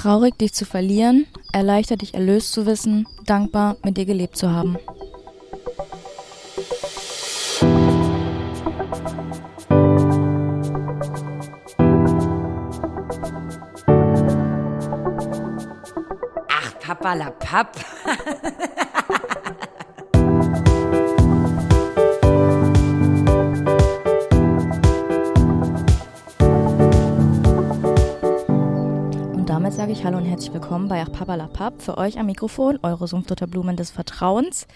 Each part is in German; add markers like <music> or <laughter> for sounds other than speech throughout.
Traurig, dich zu verlieren, erleichtert dich erlöst zu wissen, dankbar, mit dir gelebt zu haben. Ach, Papa la Papp. <laughs> Ich Hallo und herzlich willkommen bei Ach Papa la Papp. Für euch am Mikrofon eure Sumpfdotterblumen des Vertrauens.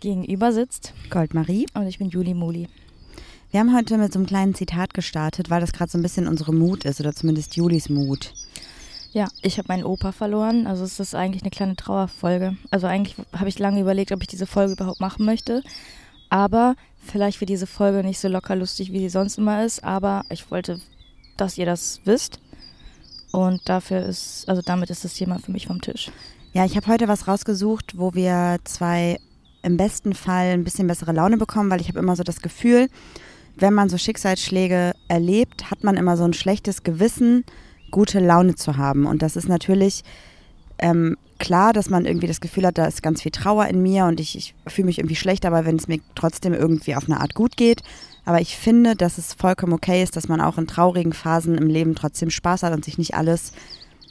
Gegenüber sitzt Goldmarie. und ich bin Juli Muli. Wir haben heute mit so einem kleinen Zitat gestartet, weil das gerade so ein bisschen unsere Mut ist oder zumindest Julis Mut. Ja, ich habe meinen Opa verloren, also es ist eigentlich eine kleine Trauerfolge. Also eigentlich habe ich lange überlegt, ob ich diese Folge überhaupt machen möchte. Aber vielleicht wird diese Folge nicht so locker lustig, wie sie sonst immer ist. Aber ich wollte, dass ihr das wisst. Und dafür ist, also damit ist das Thema für mich vom Tisch. Ja, ich habe heute was rausgesucht, wo wir zwei im besten Fall ein bisschen bessere Laune bekommen, weil ich habe immer so das Gefühl, wenn man so Schicksalsschläge erlebt, hat man immer so ein schlechtes Gewissen, gute Laune zu haben. Und das ist natürlich ähm, klar, dass man irgendwie das Gefühl hat, da ist ganz viel Trauer in mir und ich, ich fühle mich irgendwie schlecht, aber wenn es mir trotzdem irgendwie auf eine Art gut geht. Aber ich finde, dass es vollkommen okay ist, dass man auch in traurigen Phasen im Leben trotzdem Spaß hat und sich nicht alles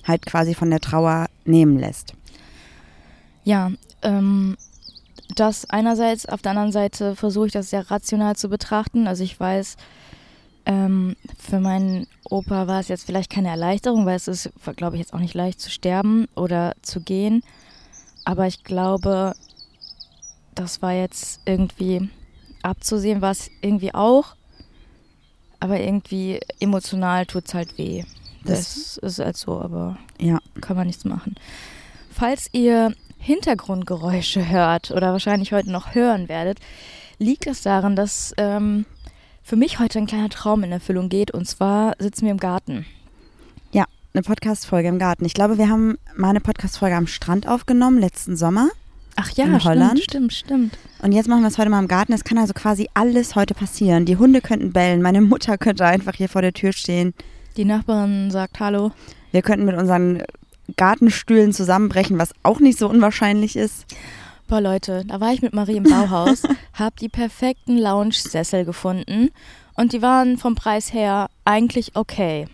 halt quasi von der Trauer nehmen lässt. Ja, ähm, das einerseits, auf der anderen Seite versuche ich das sehr rational zu betrachten. Also ich weiß, ähm, für meinen Opa war es jetzt vielleicht keine Erleichterung, weil es ist, glaube ich, jetzt auch nicht leicht zu sterben oder zu gehen. Aber ich glaube, das war jetzt irgendwie abzusehen, war es irgendwie auch. Aber irgendwie emotional tut es halt weh. Das, Das- ist halt so, aber Ja. kann man nichts machen. Falls ihr Hintergrundgeräusche hört oder wahrscheinlich heute noch hören werdet, liegt es daran, dass ähm, für mich heute ein kleiner Traum in Erfüllung geht. Und zwar sitzen wir im Garten. Ja, eine Podcast-Folge im Garten. Ich glaube, wir haben mal eine Podcast-Folge am Strand aufgenommen, letzten Sommer. Ach ja, In stimmt, Holland? stimmt, stimmt. Und jetzt machen wir es heute mal im Garten. Es kann also quasi alles heute passieren. Die Hunde könnten bellen, meine Mutter könnte einfach hier vor der Tür stehen. Die Nachbarin sagt Hallo. Wir könnten mit unseren Gartenstühlen zusammenbrechen, was auch nicht so unwahrscheinlich ist. Boah, Leute, da war ich mit Marie im Bauhaus, <laughs> hab die perfekten Lounge-Sessel gefunden und die waren vom Preis her eigentlich okay.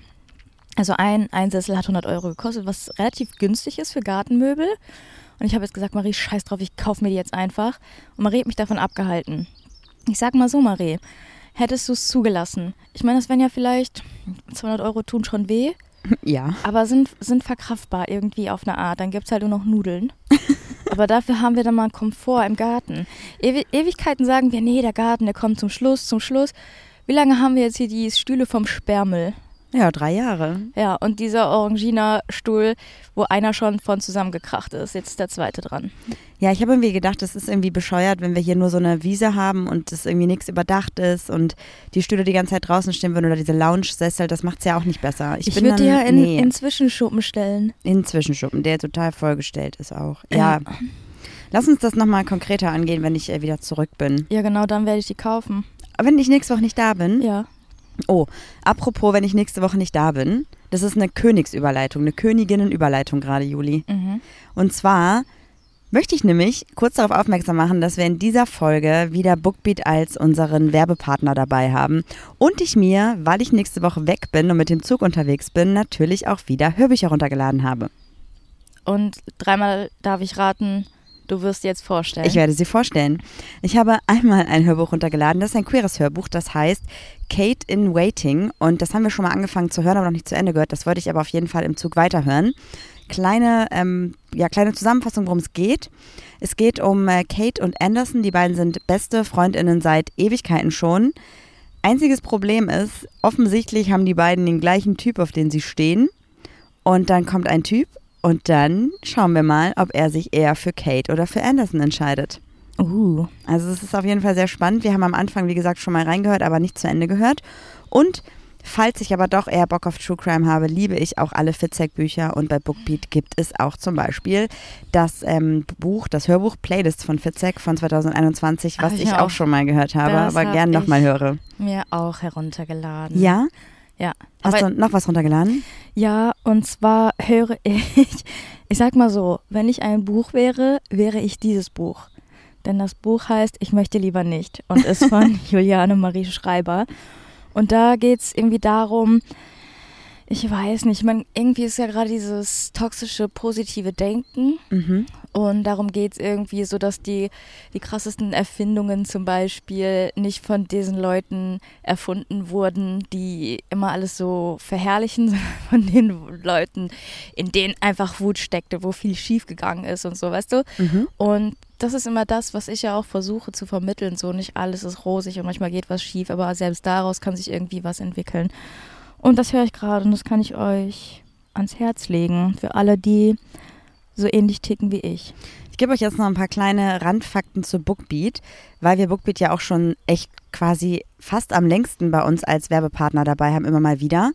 Also ein, ein Sessel hat 100 Euro gekostet, was relativ günstig ist für Gartenmöbel. Und ich habe jetzt gesagt, Marie, scheiß drauf, ich kaufe mir die jetzt einfach. Und Marie hat mich davon abgehalten. Ich sag mal so, Marie, hättest du es zugelassen? Ich meine, das wären ja vielleicht 200 Euro tun schon weh, <laughs> Ja. aber sind, sind verkraftbar irgendwie auf eine Art. Dann gibt es halt nur noch Nudeln. <laughs> Aber dafür haben wir dann mal einen Komfort im Garten. Ewi Ewigkeiten sagen wir, nee, der Garten, der kommt zum Schluss, zum Schluss. Wie lange haben wir jetzt hier die Stühle vom Sperrmüll? Ja, drei Jahre. Ja, und dieser Orangina-Stuhl, wo einer schon von zusammengekracht ist. Jetzt ist der zweite dran. Ja, ich habe irgendwie gedacht, das ist irgendwie bescheuert, wenn wir hier nur so eine Wiese haben und das irgendwie nichts überdacht ist und die Stühle die ganze Zeit draußen stehen würden oder diese Lounge-Sessel, das macht es ja auch nicht besser. Ich, Ich, würde dann, dir in, nee, in Zwischenschuppen stellen. in Zwischenschuppen, der total vollgestellt ist auch. Ja. Ja. Lass uns das nochmal konkreter angehen, wenn ich äh, wieder zurück bin. Ja, genau, dann werde ich die kaufen. Wenn ich nächste Woche nicht da bin, Ja. Oh, apropos, wenn ich nächste Woche nicht da bin, das ist eine Königsüberleitung, eine Königinnenüberleitung gerade, Juli. Mhm. Und zwar möchte ich nämlich kurz darauf aufmerksam machen, dass wir in dieser Folge wieder Bookbeat als unseren Werbepartner dabei haben und ich mir, weil ich nächste Woche weg bin und mit dem Zug unterwegs bin, natürlich auch wieder Hörbücher runtergeladen habe. Und dreimal darf ich raten, du wirst jetzt vorstellen. Ich werde sie vorstellen. Ich habe einmal ein Hörbuch runtergeladen, das ist ein queeres Hörbuch, das heißt Kate in Waiting und das haben wir schon mal angefangen zu hören, aber noch nicht zu Ende gehört. Das wollte ich aber auf jeden Fall im Zug weiterhören. Kleine, ähm, ja, kleine Zusammenfassung, worum es geht. Es geht um äh, Kate und Anderson. Die beiden sind beste Freundinnen seit Ewigkeiten schon. Einziges Problem ist, offensichtlich haben die beiden den gleichen Typ, auf den sie stehen. Und dann kommt ein Typ und dann schauen wir mal, ob er sich eher für Kate oder für Anderson entscheidet. Uh. Also es ist auf jeden Fall sehr spannend. Wir haben am Anfang, wie gesagt, schon mal reingehört, aber nicht zu Ende gehört. Und falls ich aber doch eher Bock auf True Crime habe, liebe ich auch alle Fitzek-Bücher. Und bei Bookbeat gibt es auch zum Beispiel das ähm, Buch, das Hörbuch Playlist von Fitzek von 2021, was ich ich auch schon mal gehört habe, aber gern nochmal höre. Mir auch heruntergeladen. Ja? Ja. Hast du noch was runtergeladen? Ja, und zwar höre ich, ich sag mal so, wenn ich ein Buch wäre, wäre ich dieses Buch. Denn das Buch heißt Ich möchte lieber nicht und ist von <laughs> Juliane Marie Schreiber. Und da geht es irgendwie darum, ich weiß nicht, man, irgendwie ist ja gerade dieses toxische, positive Denken. Mhm. Und darum geht es irgendwie so, dass die, die krassesten Erfindungen zum Beispiel nicht von diesen Leuten erfunden wurden, die immer alles so verherrlichen, <laughs> sondern von den Leuten, in denen einfach Wut steckte, wo viel schief gegangen ist und so, weißt du? Mhm. Und das ist immer das, was ich ja auch versuche zu vermitteln. So nicht alles ist rosig und manchmal geht was schief, aber selbst daraus kann sich irgendwie was entwickeln. Und das höre ich gerade und das kann ich euch ans Herz legen für alle, die so ähnlich ticken wie ich. Ich gebe euch jetzt noch ein paar kleine Randfakten zu Bookbeat, weil wir Bookbeat ja auch schon echt quasi fast am längsten bei uns als Werbepartner dabei haben, immer mal wieder.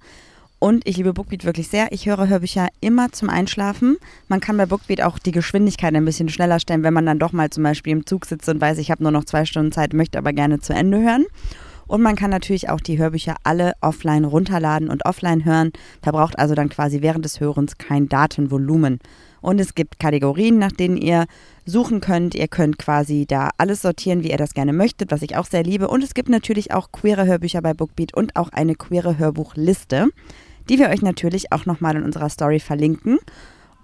Und ich liebe Bookbeat wirklich sehr. Ich höre Hörbücher immer zum Einschlafen. Man kann bei Bookbeat auch die Geschwindigkeit ein bisschen schneller stellen, wenn man dann doch mal zum Beispiel im Zug sitzt und weiß, ich habe nur noch zwei Stunden Zeit, möchte aber gerne zu Ende hören. Und man kann natürlich auch die Hörbücher alle offline runterladen und offline hören, verbraucht also dann quasi während des Hörens kein Datenvolumen. Und es gibt Kategorien, nach denen ihr suchen könnt. Ihr könnt quasi da alles sortieren, wie ihr das gerne möchtet, was ich auch sehr liebe. Und es gibt natürlich auch queere Hörbücher bei Bookbeat und auch eine queere Hörbuchliste, die wir euch natürlich auch nochmal in unserer Story verlinken.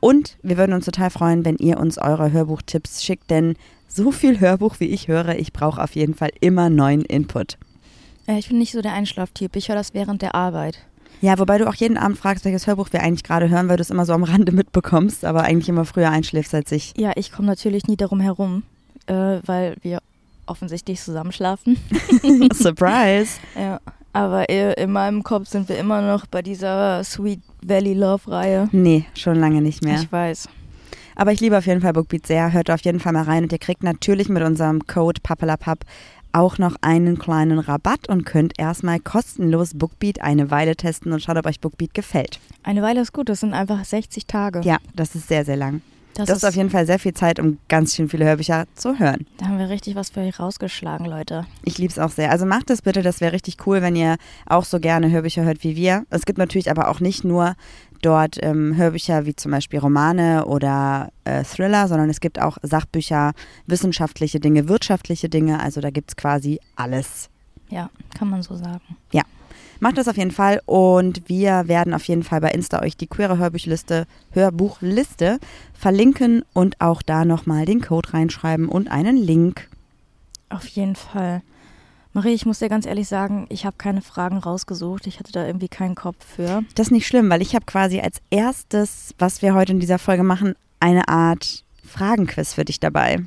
Und wir würden uns total freuen, wenn ihr uns eure Hörbuchtipps schickt, denn so viel Hörbuch, wie ich höre, ich brauche auf jeden Fall immer neuen Input. Äh, Ich bin nicht so der Einschlaftyp. Ich höre das während der Arbeit. Ja, wobei du auch jeden Abend fragst, welches Hörbuch wir eigentlich gerade hören, weil du es immer so am Rande <laughs> mitbekommst, aber eigentlich immer früher einschläfst als ich. Ja, ich komme natürlich nie darum herum, äh, weil wir offensichtlich zusammenschlafen. <laughs> Surprise! <laughs> Ja. Aber in meinem Kopf sind wir immer noch bei dieser Sweet Valley Love Reihe. Nee, schon lange nicht mehr. Ich weiß. Aber ich liebe auf jeden Fall Bookbeat sehr. Hört auf jeden Fall mal rein und ihr kriegt natürlich mit unserem Code PAPPELAPAP auch noch einen kleinen Rabatt und könnt erstmal kostenlos Bookbeat eine Weile testen und schaut, ob euch Bookbeat gefällt. Eine Weile ist gut, das sind einfach 60 Tage. Ja, das ist sehr, sehr lang. das, Das, ist auf jeden Fall sehr viel Zeit, um ganz schön viele Hörbücher zu hören. Da haben wir richtig was für euch rausgeschlagen, Leute. Ich liebe es auch sehr. Also macht es bitte, das wäre richtig cool, wenn ihr auch so gerne Hörbücher hört wie wir. Es gibt natürlich aber auch nicht nur dort ähm, Hörbücher wie zum Beispiel Romane oder äh, Thriller, sondern es gibt auch Sachbücher, wissenschaftliche Dinge, wirtschaftliche Dinge. Also da gibt es quasi alles. Ja, kann man so sagen. Macht das auf jeden Fall und wir werden auf jeden Fall bei Insta euch die queere Hörbuchliste, Hörbuchliste verlinken und auch da nochmal den Code reinschreiben und einen Link. Auf jeden Fall. Marie, ich muss dir ganz ehrlich sagen, ich habe keine Fragen rausgesucht. Ich hatte da irgendwie keinen Kopf für. Das ist nicht schlimm, weil ich habe quasi als erstes, was wir heute in dieser Folge machen, eine Art Fragenquiz für dich dabei.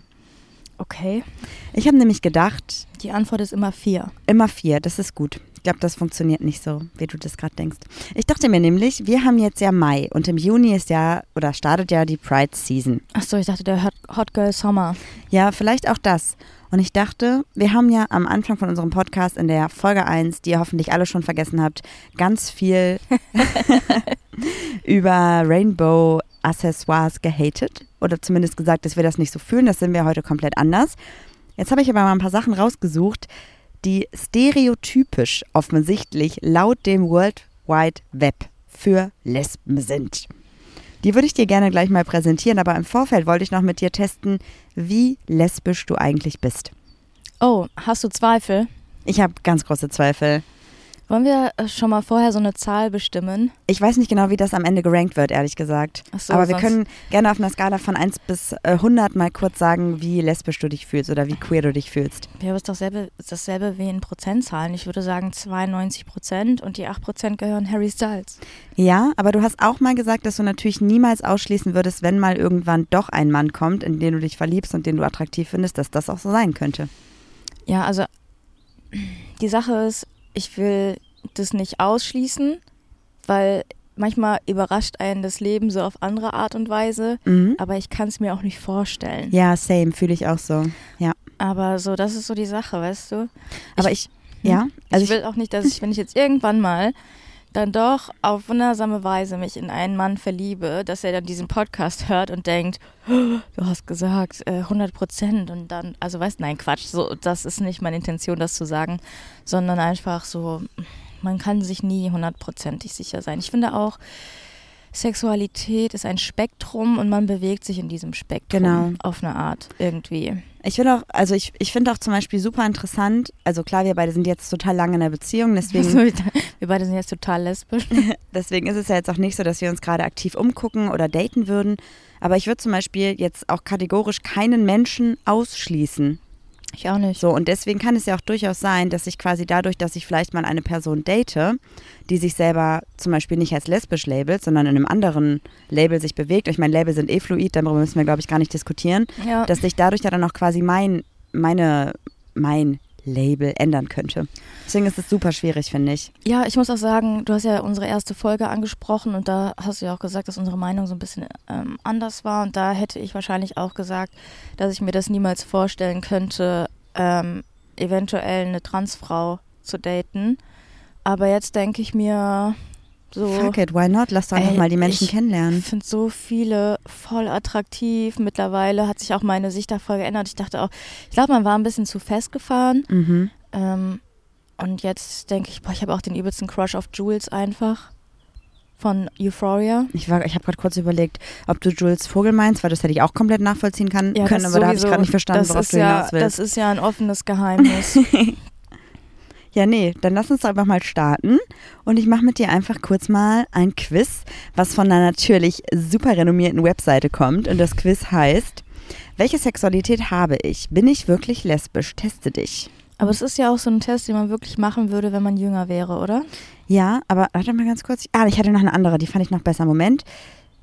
Okay. Ich habe nämlich gedacht, Die Antwort ist immer vier. immer vier, das ist gut. Ich glaube, das funktioniert nicht so, wie du das gerade denkst. Ich dachte mir nämlich, wir haben jetzt ja Mai und im Juni ist ja oder startet ja die Pride Season. Achso, ich dachte, der Hot, Girl Sommer. Ja, vielleicht auch das. Und ich dachte, wir haben ja am Anfang von unserem Podcast in der Folge 1, die ihr hoffentlich alle schon vergessen habt, ganz viel <laughs> über Rainbow Accessoires gehatet. Oder zumindest gesagt, dass wir das nicht so fühlen. Das sind wir heute komplett anders. Jetzt habe ich aber mal ein paar Sachen rausgesucht, die stereotypisch offensichtlich laut dem World Wide Web für Lesben sind. Die würde ich dir gerne gleich mal präsentieren, aber im Vorfeld wollte ich noch mit dir testen, wie lesbisch du eigentlich bist. Oh, hast du Zweifel? Ich habe ganz große Zweifel. Wollen wir äh, schon mal vorher so eine Zahl bestimmen? Ich weiß nicht genau, wie das am Ende gerankt wird, ehrlich gesagt. Ach so, aber wir können gerne auf einer Skala von 1 bis äh, 100 mal kurz sagen, wie lesbisch du dich fühlst oder wie queer du dich fühlst. Ja, aber ist doch selbe, ist dasselbe wie in Prozentzahlen. Ich würde sagen 92 Prozent und die 8 Prozent gehören Harry Styles. Ja, aber du hast auch mal gesagt, dass du natürlich niemals ausschließen würdest, wenn mal irgendwann doch ein Mann kommt, in den du dich verliebst und den du attraktiv findest, dass das auch so sein könnte. Ja, also die Sache ist, ich will das nicht ausschließen, weil manchmal überrascht einen das Leben so auf andere Art und Weise, Mhm. aber ich kann es mir auch nicht vorstellen. Ja, same, fühle ich auch so. Ja. Aber so, das ist so die Sache, weißt du? Aber ich, ja, also ich will auch nicht, dass ich, wenn ich jetzt irgendwann mal dann doch auf wundersame Weise mich in einen Mann verliebe, dass er dann diesen Podcast hört und denkt, "Oh, du hast gesagt äh, 100 Prozent und dann, also weißt, nein, Quatsch, so, das ist nicht meine Intention, das zu sagen, sondern einfach so, man kann sich nie hundertprozentig sicher sein. Ich finde auch, Sexualität ist ein Spektrum und man bewegt sich in diesem Spektrum Genau. auf eine Art irgendwie. Ich finde auch, also ich, ich finde auch zum Beispiel super interessant, also klar, wir beide sind jetzt total lange in der Beziehung, deswegen, <laughs> wir beide sind jetzt total lesbisch. <laughs> deswegen ist es ja jetzt auch nicht so, dass wir uns gerade aktiv umgucken oder daten würden. Aber ich würde zum Beispiel jetzt auch kategorisch keinen Menschen ausschließen. Ich auch nicht. So, und deswegen kann es ja auch durchaus sein, dass ich quasi dadurch, dass ich vielleicht mal eine Person date, die sich selber zum Beispiel nicht als lesbisch labelt, sondern in einem anderen Label sich bewegt. Ich meine, Label sind eh fluid, darüber müssen wir, glaube ich, gar nicht diskutieren. Ja. Dass sich dadurch ja dann auch quasi mein, meine, mein Label ändern könnte. Deswegen ist es super schwierig, finde ich. Ja, ich muss auch sagen, du hast ja unsere erste Folge angesprochen und da hast du ja auch gesagt, dass unsere Meinung so ein bisschen ähm, anders war und da hätte ich wahrscheinlich auch gesagt, dass ich mir das niemals vorstellen könnte, ähm, eventuell eine Transfrau zu daten. Aber jetzt denke ich mir so. Fuck it, why not? Lass doch einfach mal die Menschen ich kennenlernen. finde so viele voll attraktiv. Mittlerweile hat sich auch meine Sicht davor geändert. Ich dachte auch, ich glaube, man war ein bisschen zu festgefahren. Mhm. Ähm, und jetzt denke ich, boah, ich habe auch den übelsten Crush auf Jules einfach. Von Euphoria. Ich, war- ich habe gerade kurz überlegt, ob du Jules Vogel meinst, weil das hätte ich auch komplett nachvollziehen kann, können, aber da habe ich gerade nicht verstanden, worauf du ja, hinaus willst. Das ist ja ein offenes Geheimnis. <laughs> Ja, nee, dann lass uns doch einfach mal starten. Und ich mache mit dir einfach kurz mal ein Quiz, was von einer natürlich super renommierten Webseite kommt. Und das Quiz heißt, welche Sexualität habe ich? Bin ich wirklich lesbisch? Teste dich. Aber es ist ja auch so ein Test, den man wirklich machen würde, wenn man jünger wäre, oder? Ja, aber warte mal ganz kurz. Ah, ich hatte noch eine andere, die fand ich noch besser. Moment.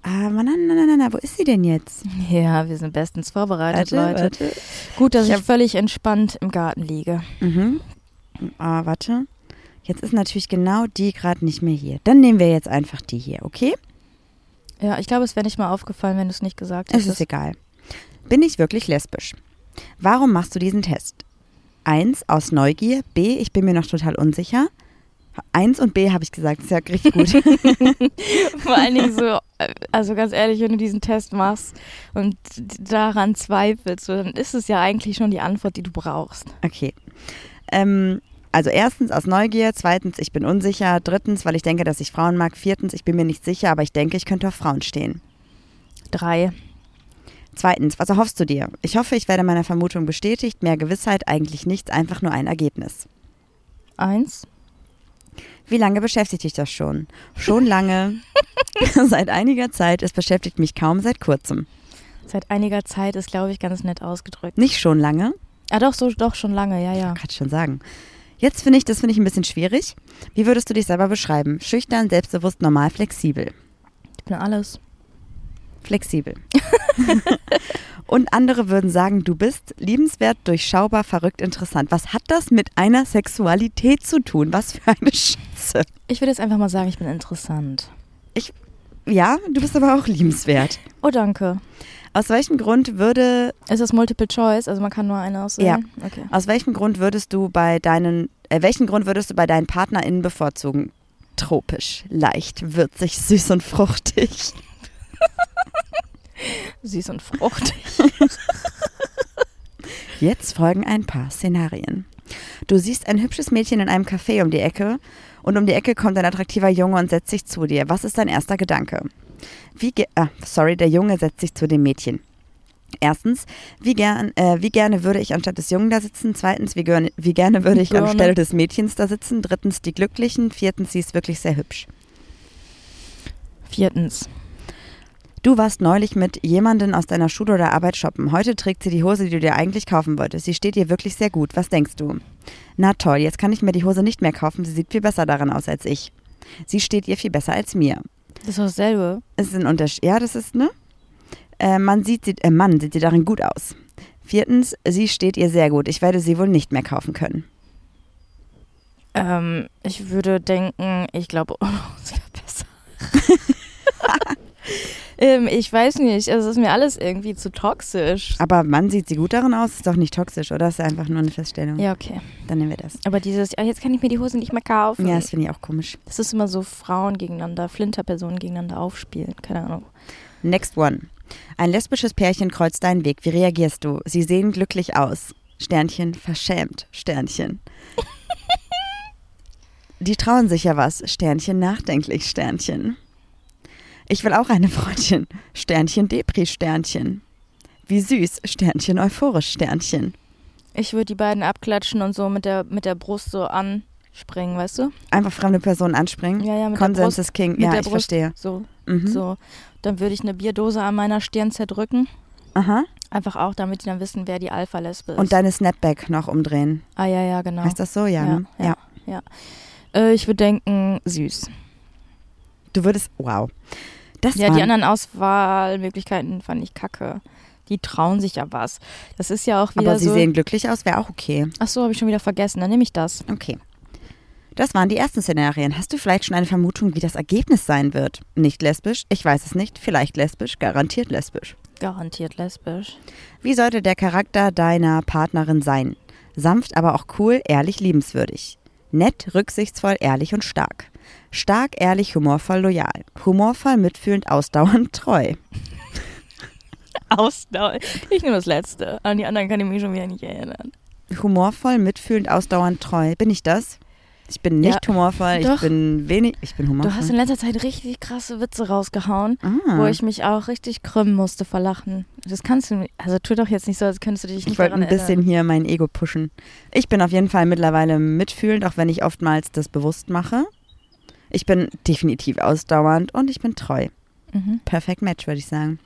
Ah, na, na, na, na, na, wo ist sie denn jetzt? Ja, wir sind bestens vorbereitet, Leute. warte. Gut, dass Ich ich, völlig entspannt im Garten liege. Mhm. Ah, warte. Jetzt ist natürlich genau die gerade nicht mehr hier. Dann nehmen wir jetzt einfach die hier, okay? Ja, ich glaube, es wäre nicht mal aufgefallen, wenn du es nicht gesagt Es ist hättest. egal. Bin ich wirklich lesbisch? Warum machst du diesen Test? Eins, aus Neugier. B, ich bin mir noch total unsicher. Eins und B habe ich gesagt, ist ja richtig gut. <laughs> Vor allen Dingen so, also ganz ehrlich, wenn du diesen Test machst und daran zweifelst, dann ist es ja eigentlich schon die Antwort, die du brauchst. Okay. Ähm, also erstens aus Neugier, zweitens, ich bin unsicher, drittens, weil ich denke, dass ich Frauen mag, viertens, ich bin mir nicht sicher, aber ich denke, ich könnte auf Frauen stehen. Drei. Zweitens, was erhoffst du dir? Ich hoffe, ich werde meiner Vermutung bestätigt. Mehr Gewissheit, eigentlich nichts, einfach nur ein Ergebnis. Eins. Wie lange beschäftigt dich das schon? Schon lange. <laughs> seit einiger Zeit. Es beschäftigt mich kaum seit kurzem. Seit einiger Zeit ist, glaube ich, ganz nett ausgedrückt. Nicht schon lange, Ah, doch, so, doch, schon lange, ja, ja. kann ich schon sagen. Jetzt finde ich, das finde ich ein bisschen schwierig. Wie würdest du dich selber beschreiben? Schüchtern, selbstbewusst, normal, flexibel. Ich bin alles. Flexibel. <laughs> Und andere würden sagen, du bist liebenswert, durchschaubar, verrückt, interessant. Was hat das mit einer Sexualität zu tun? Was für eine Schätze. Ich würde jetzt einfach mal sagen, ich bin interessant. Ja, du bist aber auch liebenswert. Oh, danke. Aus welchem Grund würde, Ist das Multiple Choice? Also man kann nur eine auswählen? Ja. Okay. aus welchem Grund würdest du bei deinen, äh, welchen Grund würdest du bei deinen PartnerInnen bevorzugen? Tropisch, leicht, würzig, süß und fruchtig. <laughs> Süß und fruchtig. <laughs> Jetzt folgen ein paar Szenarien. Du siehst ein hübsches Mädchen in einem Café um die Ecke und um die Ecke kommt ein attraktiver Junge und setzt sich zu dir. Was ist dein erster Gedanke? Wie ge ah, sorry, der Junge setzt sich zu dem Mädchen. Erstens, wie, gern, äh, wie gerne würde ich anstatt des Jungen da sitzen? Zweitens, wie, gern, wie gerne würde ich Gerne. anstelle des Mädchens da sitzen? Drittens, die Glücklichen. Viertens, sie ist wirklich sehr hübsch. Viertens. Du warst neulich mit jemandem aus deiner Schule oder Arbeit shoppen. Heute trägt sie die Hose, die du dir eigentlich kaufen wolltest. Sie steht dir wirklich sehr gut. Was denkst du? Na toll, jetzt kann ich mir die Hose nicht mehr kaufen. Sie sieht viel besser daran aus als ich. Sie steht ihr viel besser als mir. Das ist doch dasselbe. Es ist ein Unterschied. Ja, das ist, ne? Äh, man sieht sie, äh, Mann sieht sie darin gut aus. Viertens, sie steht ihr sehr gut. Ich werde sie wohl nicht mehr kaufen können. Ähm, ich würde denken, ich glaube, oh, es wäre besser. <laughs> ähm, ich weiß nicht, also es ist mir alles irgendwie zu toxisch. Aber Mann sieht sie gut darin aus, ist doch nicht toxisch, oder? Ist einfach nur eine Feststellung. Ja, okay. Dann nehmen wir das. Aber dieses, ja, jetzt kann ich mir die Hose nicht mehr kaufen. Ja, das finde ich auch komisch. das ist immer so Frauen gegeneinander, Flinterpersonen gegeneinander aufspielen. Keine Ahnung. Next one. Ein lesbisches Pärchen kreuzt deinen Weg. Wie reagierst du? Sie sehen glücklich aus. Sternchen, verschämt. Sternchen. <laughs> Die trauen sich ja was. Sternchen nachdenklich, Sternchen. Ich will auch eine Freundin. Sternchen Depri, Sternchen. Wie süß, Sternchen euphorisch, Sternchen. Ich würde die beiden abklatschen und so mit der, mit der Brust so anspringen, weißt du? Einfach fremde Personen anspringen. Ja, ja, mit Konsens der Brust. ist King. mit Ja, der ich Brust. verstehe. So, Mhm. so. Dann würde ich eine Bierdose an meiner Stirn zerdrücken. Aha. Einfach auch, damit die dann wissen, wer die Alpha-Lesbe ist. Und deine Snapback noch umdrehen. ah, ja, ja, genau. Heißt das so? Ja. Ja, ne? ja. Ja. Äh, ich würde denken, süß. Du würdest. Wow. Das Ja, die anderen Auswahlmöglichkeiten fand ich kacke. Die trauen sich ja was. Das ist ja auch wieder aber sie so. sehen glücklich aus, wäre auch okay. Ach so, habe ich schon wieder vergessen. Dann nehme ich das. Okay. Das waren die ersten Szenarien. Hast du vielleicht schon eine Vermutung, wie das Ergebnis sein wird? Nicht lesbisch? Ich weiß es nicht. Vielleicht lesbisch? Garantiert lesbisch. Garantiert lesbisch. Wie sollte der Charakter deiner Partnerin sein? Sanft, aber auch cool, ehrlich, liebenswürdig. Nett, rücksichtsvoll, ehrlich und stark. Stark, ehrlich, humorvoll, loyal. Humorvoll, mitfühlend, ausdauernd, treu. Ausdauer. Ich nehme das letzte. An die anderen kann ich mich schon wieder nicht erinnern. Humorvoll, mitfühlend, ausdauernd, treu. Bin ich das? Ich bin nicht Ja, humorvoll, ich doch. bin wenig. Ich bin humorvoll. Du hast in letzter Zeit richtig krasse Witze rausgehauen, ah. wo ich mich auch richtig krümmen musste vor Lachen. Das kannst du, also tu doch jetzt nicht so, als könntest du dich nicht Ich wollte ein bisschen hier mein Ego pushen. Ich bin auf jeden Fall mittlerweile mitfühlend, auch wenn ich oftmals das bewusst mache. Ich bin definitiv ausdauernd und ich bin treu. Mhm. Perfekt Match, würde ich sagen.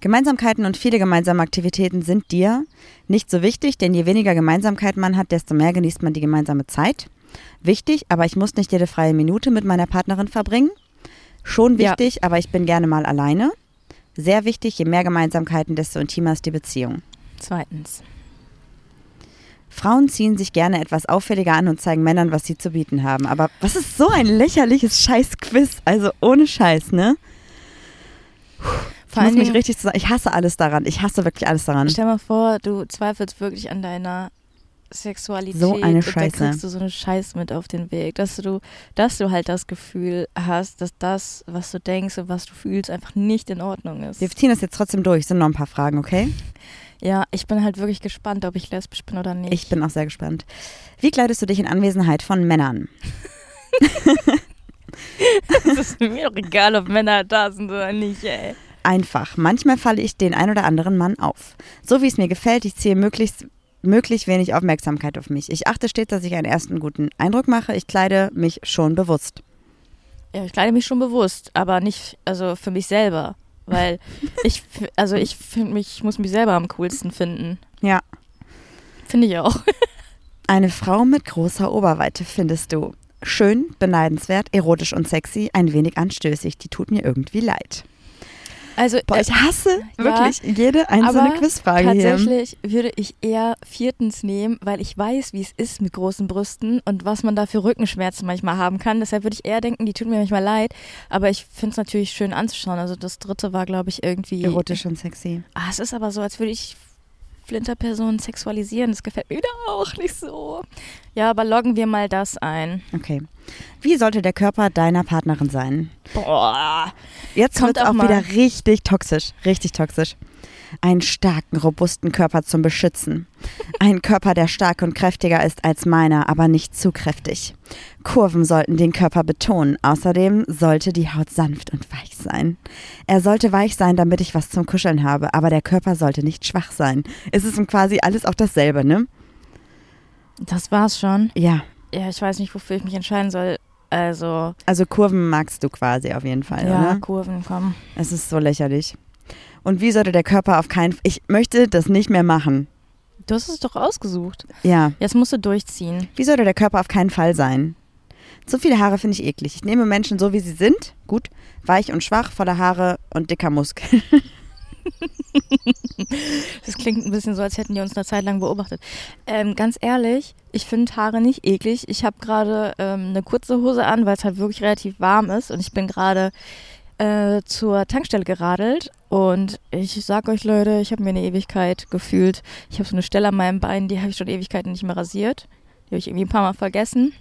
Gemeinsamkeiten und viele gemeinsame Aktivitäten sind dir nicht so wichtig, denn je weniger Gemeinsamkeit man hat, desto mehr genießt man die gemeinsame Zeit. Wichtig, aber ich muss nicht jede freie Minute mit meiner Partnerin verbringen. Schon Ja. wichtig, aber ich bin gerne mal alleine. Sehr wichtig, je mehr Gemeinsamkeiten, desto intimer ist die Beziehung. Zweitens. Frauen ziehen sich gerne etwas auffälliger an und zeigen Männern, was sie zu bieten haben. Aber was ist so ein lächerliches Scheiß-Quiz? Also ohne Scheiß, ne? Ich Vor muss mich richtig zusammen. Ich hasse alles daran. Ich hasse wirklich alles daran. stell mal vor, du zweifelst wirklich an deiner Sexualität. So eine und Scheiße. Da kriegst du so eine Scheiß mit auf den Weg, dass du, dass du halt das Gefühl hast, dass das, was du denkst und was du fühlst, einfach nicht in Ordnung ist. Wir ziehen das jetzt trotzdem durch. Sind noch ein paar Fragen, okay? Ja, ich bin halt wirklich gespannt, ob ich lesbisch bin oder nicht. Ich bin auch sehr gespannt. Wie kleidest du dich in Anwesenheit von Männern? <laughs> Es ist mir doch egal, ob Männer da sind oder nicht, ey. Einfach. Manchmal falle ich den ein oder anderen Mann auf. So wie es mir gefällt, ich ziehe möglichst möglich wenig Aufmerksamkeit auf mich. Ich achte stets, dass ich einen ersten guten Eindruck mache. Ich kleide mich schon bewusst. Ja, ich kleide mich schon bewusst, aber nicht, also für mich selber. Weil ich, also ich finde mich, ich muss mich selber am coolsten finden. Ja. Finde ich auch. <laughs> Eine Frau mit großer Oberweite findest du. Schön, beneidenswert, erotisch und sexy, ein wenig anstößig. Die tut mir irgendwie leid. Also Boah, ich hasse ja, wirklich jede einzelne Quizfrage hier. tatsächlich würde ich eher viertens nehmen, weil ich weiß, wie es ist mit großen Brüsten und was man da für Rückenschmerzen manchmal haben kann. Deshalb würde ich eher denken, die tut mir manchmal leid. Aber ich finde es natürlich schön anzuschauen. Also das dritte war, glaube ich, irgendwie. Erotisch und sexy. Ah, es ist aber so, als würde ich Flinterpersonen sexualisieren. Das gefällt mir wieder auch nicht so. Ja, aber loggen wir mal das ein. Okay. Wie sollte der Körper deiner Partnerin sein? Boah. Jetzt Kommt auch auch wieder richtig toxisch. Richtig toxisch. Einen starken, robusten Körper zum Beschützen. Ein Körper, der stark und kräftiger ist als meiner, aber nicht zu kräftig. Kurven sollten den Körper betonen. Außerdem sollte die Haut sanft und weich sein. Er sollte weich sein, damit ich was zum Kuscheln habe, aber der Körper sollte nicht schwach sein. Es ist quasi alles auch dasselbe, ne? Das war's schon. Ja. Ja, ich weiß nicht, wofür ich mich entscheiden soll. Also, Also Kurven magst du quasi auf jeden Fall, ja, oder? Kurven, komm. Es ist so lächerlich. Und wie sollte der Körper auf keinen Ich möchte das nicht mehr machen. Du hast es doch ausgesucht. Ja. Jetzt musst du durchziehen. Wie sollte der Körper auf keinen Fall sein? Zu viele Haare finde ich eklig. Ich nehme Menschen so, wie sie sind. Gut. Weich und schwach, voller Haare und dicker Muskeln. <laughs> <laughs> Das klingt ein bisschen so, als hätten die uns eine Zeit lang beobachtet. Ähm, ganz ehrlich, ich finde Haare nicht eklig. Ich habe gerade ähm, eine kurze Hose an, weil es halt wirklich relativ warm ist und ich bin gerade äh, zur Tankstelle geradelt und ich sag euch Leute, ich habe mir eine Ewigkeit gefühlt. Ich habe so eine Stelle an meinem Bein, die habe ich schon Ewigkeiten nicht mehr rasiert. Die habe ich irgendwie ein paar Mal vergessen.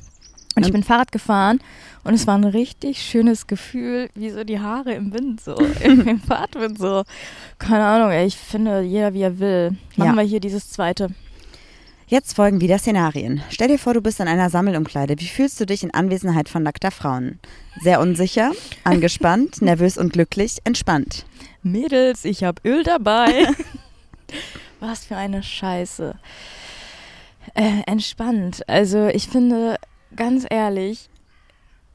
Und ich bin Fahrrad gefahren und es war ein richtig schönes Gefühl, wie so die Haare im Wind, so <laughs> im Fahrtwind, so. Keine Ahnung, ey, ich finde jeder wie er will. Machen Ja. wir hier dieses zweite. Jetzt folgen wieder Szenarien. Stell dir vor, du bist in einer Sammelumkleide. Wie fühlst du dich in Anwesenheit von nackter Frauen? Sehr unsicher, <laughs> angespannt, nervös und glücklich, entspannt. Mädels, ich hab Öl dabei. <laughs> Was für eine Scheiße. Äh, entspannt. Also ich finde, ganz ehrlich,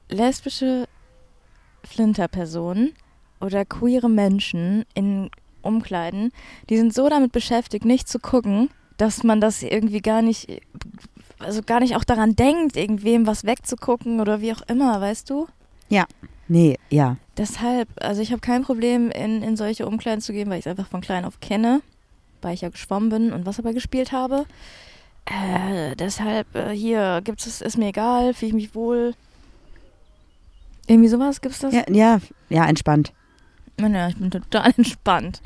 lesbische Flinterpersonen oder queere Menschen in Umkleiden, die sind so damit beschäftigt, nicht zu gucken, dass man das irgendwie gar nicht, also gar nicht auch daran denkt, irgendwem was wegzugucken oder wie auch immer, weißt du? Ja. Nee, ja. Deshalb, also ich habe kein Problem, in, in solche Umkleiden zu gehen, weil ich es einfach von klein auf kenne, weil ich ja geschwommen bin und Wasserball gespielt habe. Äh, deshalb, äh, hier gibt es, ist mir egal, fühle ich mich wohl. Irgendwie sowas, gibt's das? Ja, ja, ja, entspannt. Ja, ich bin total <laughs> entspannt.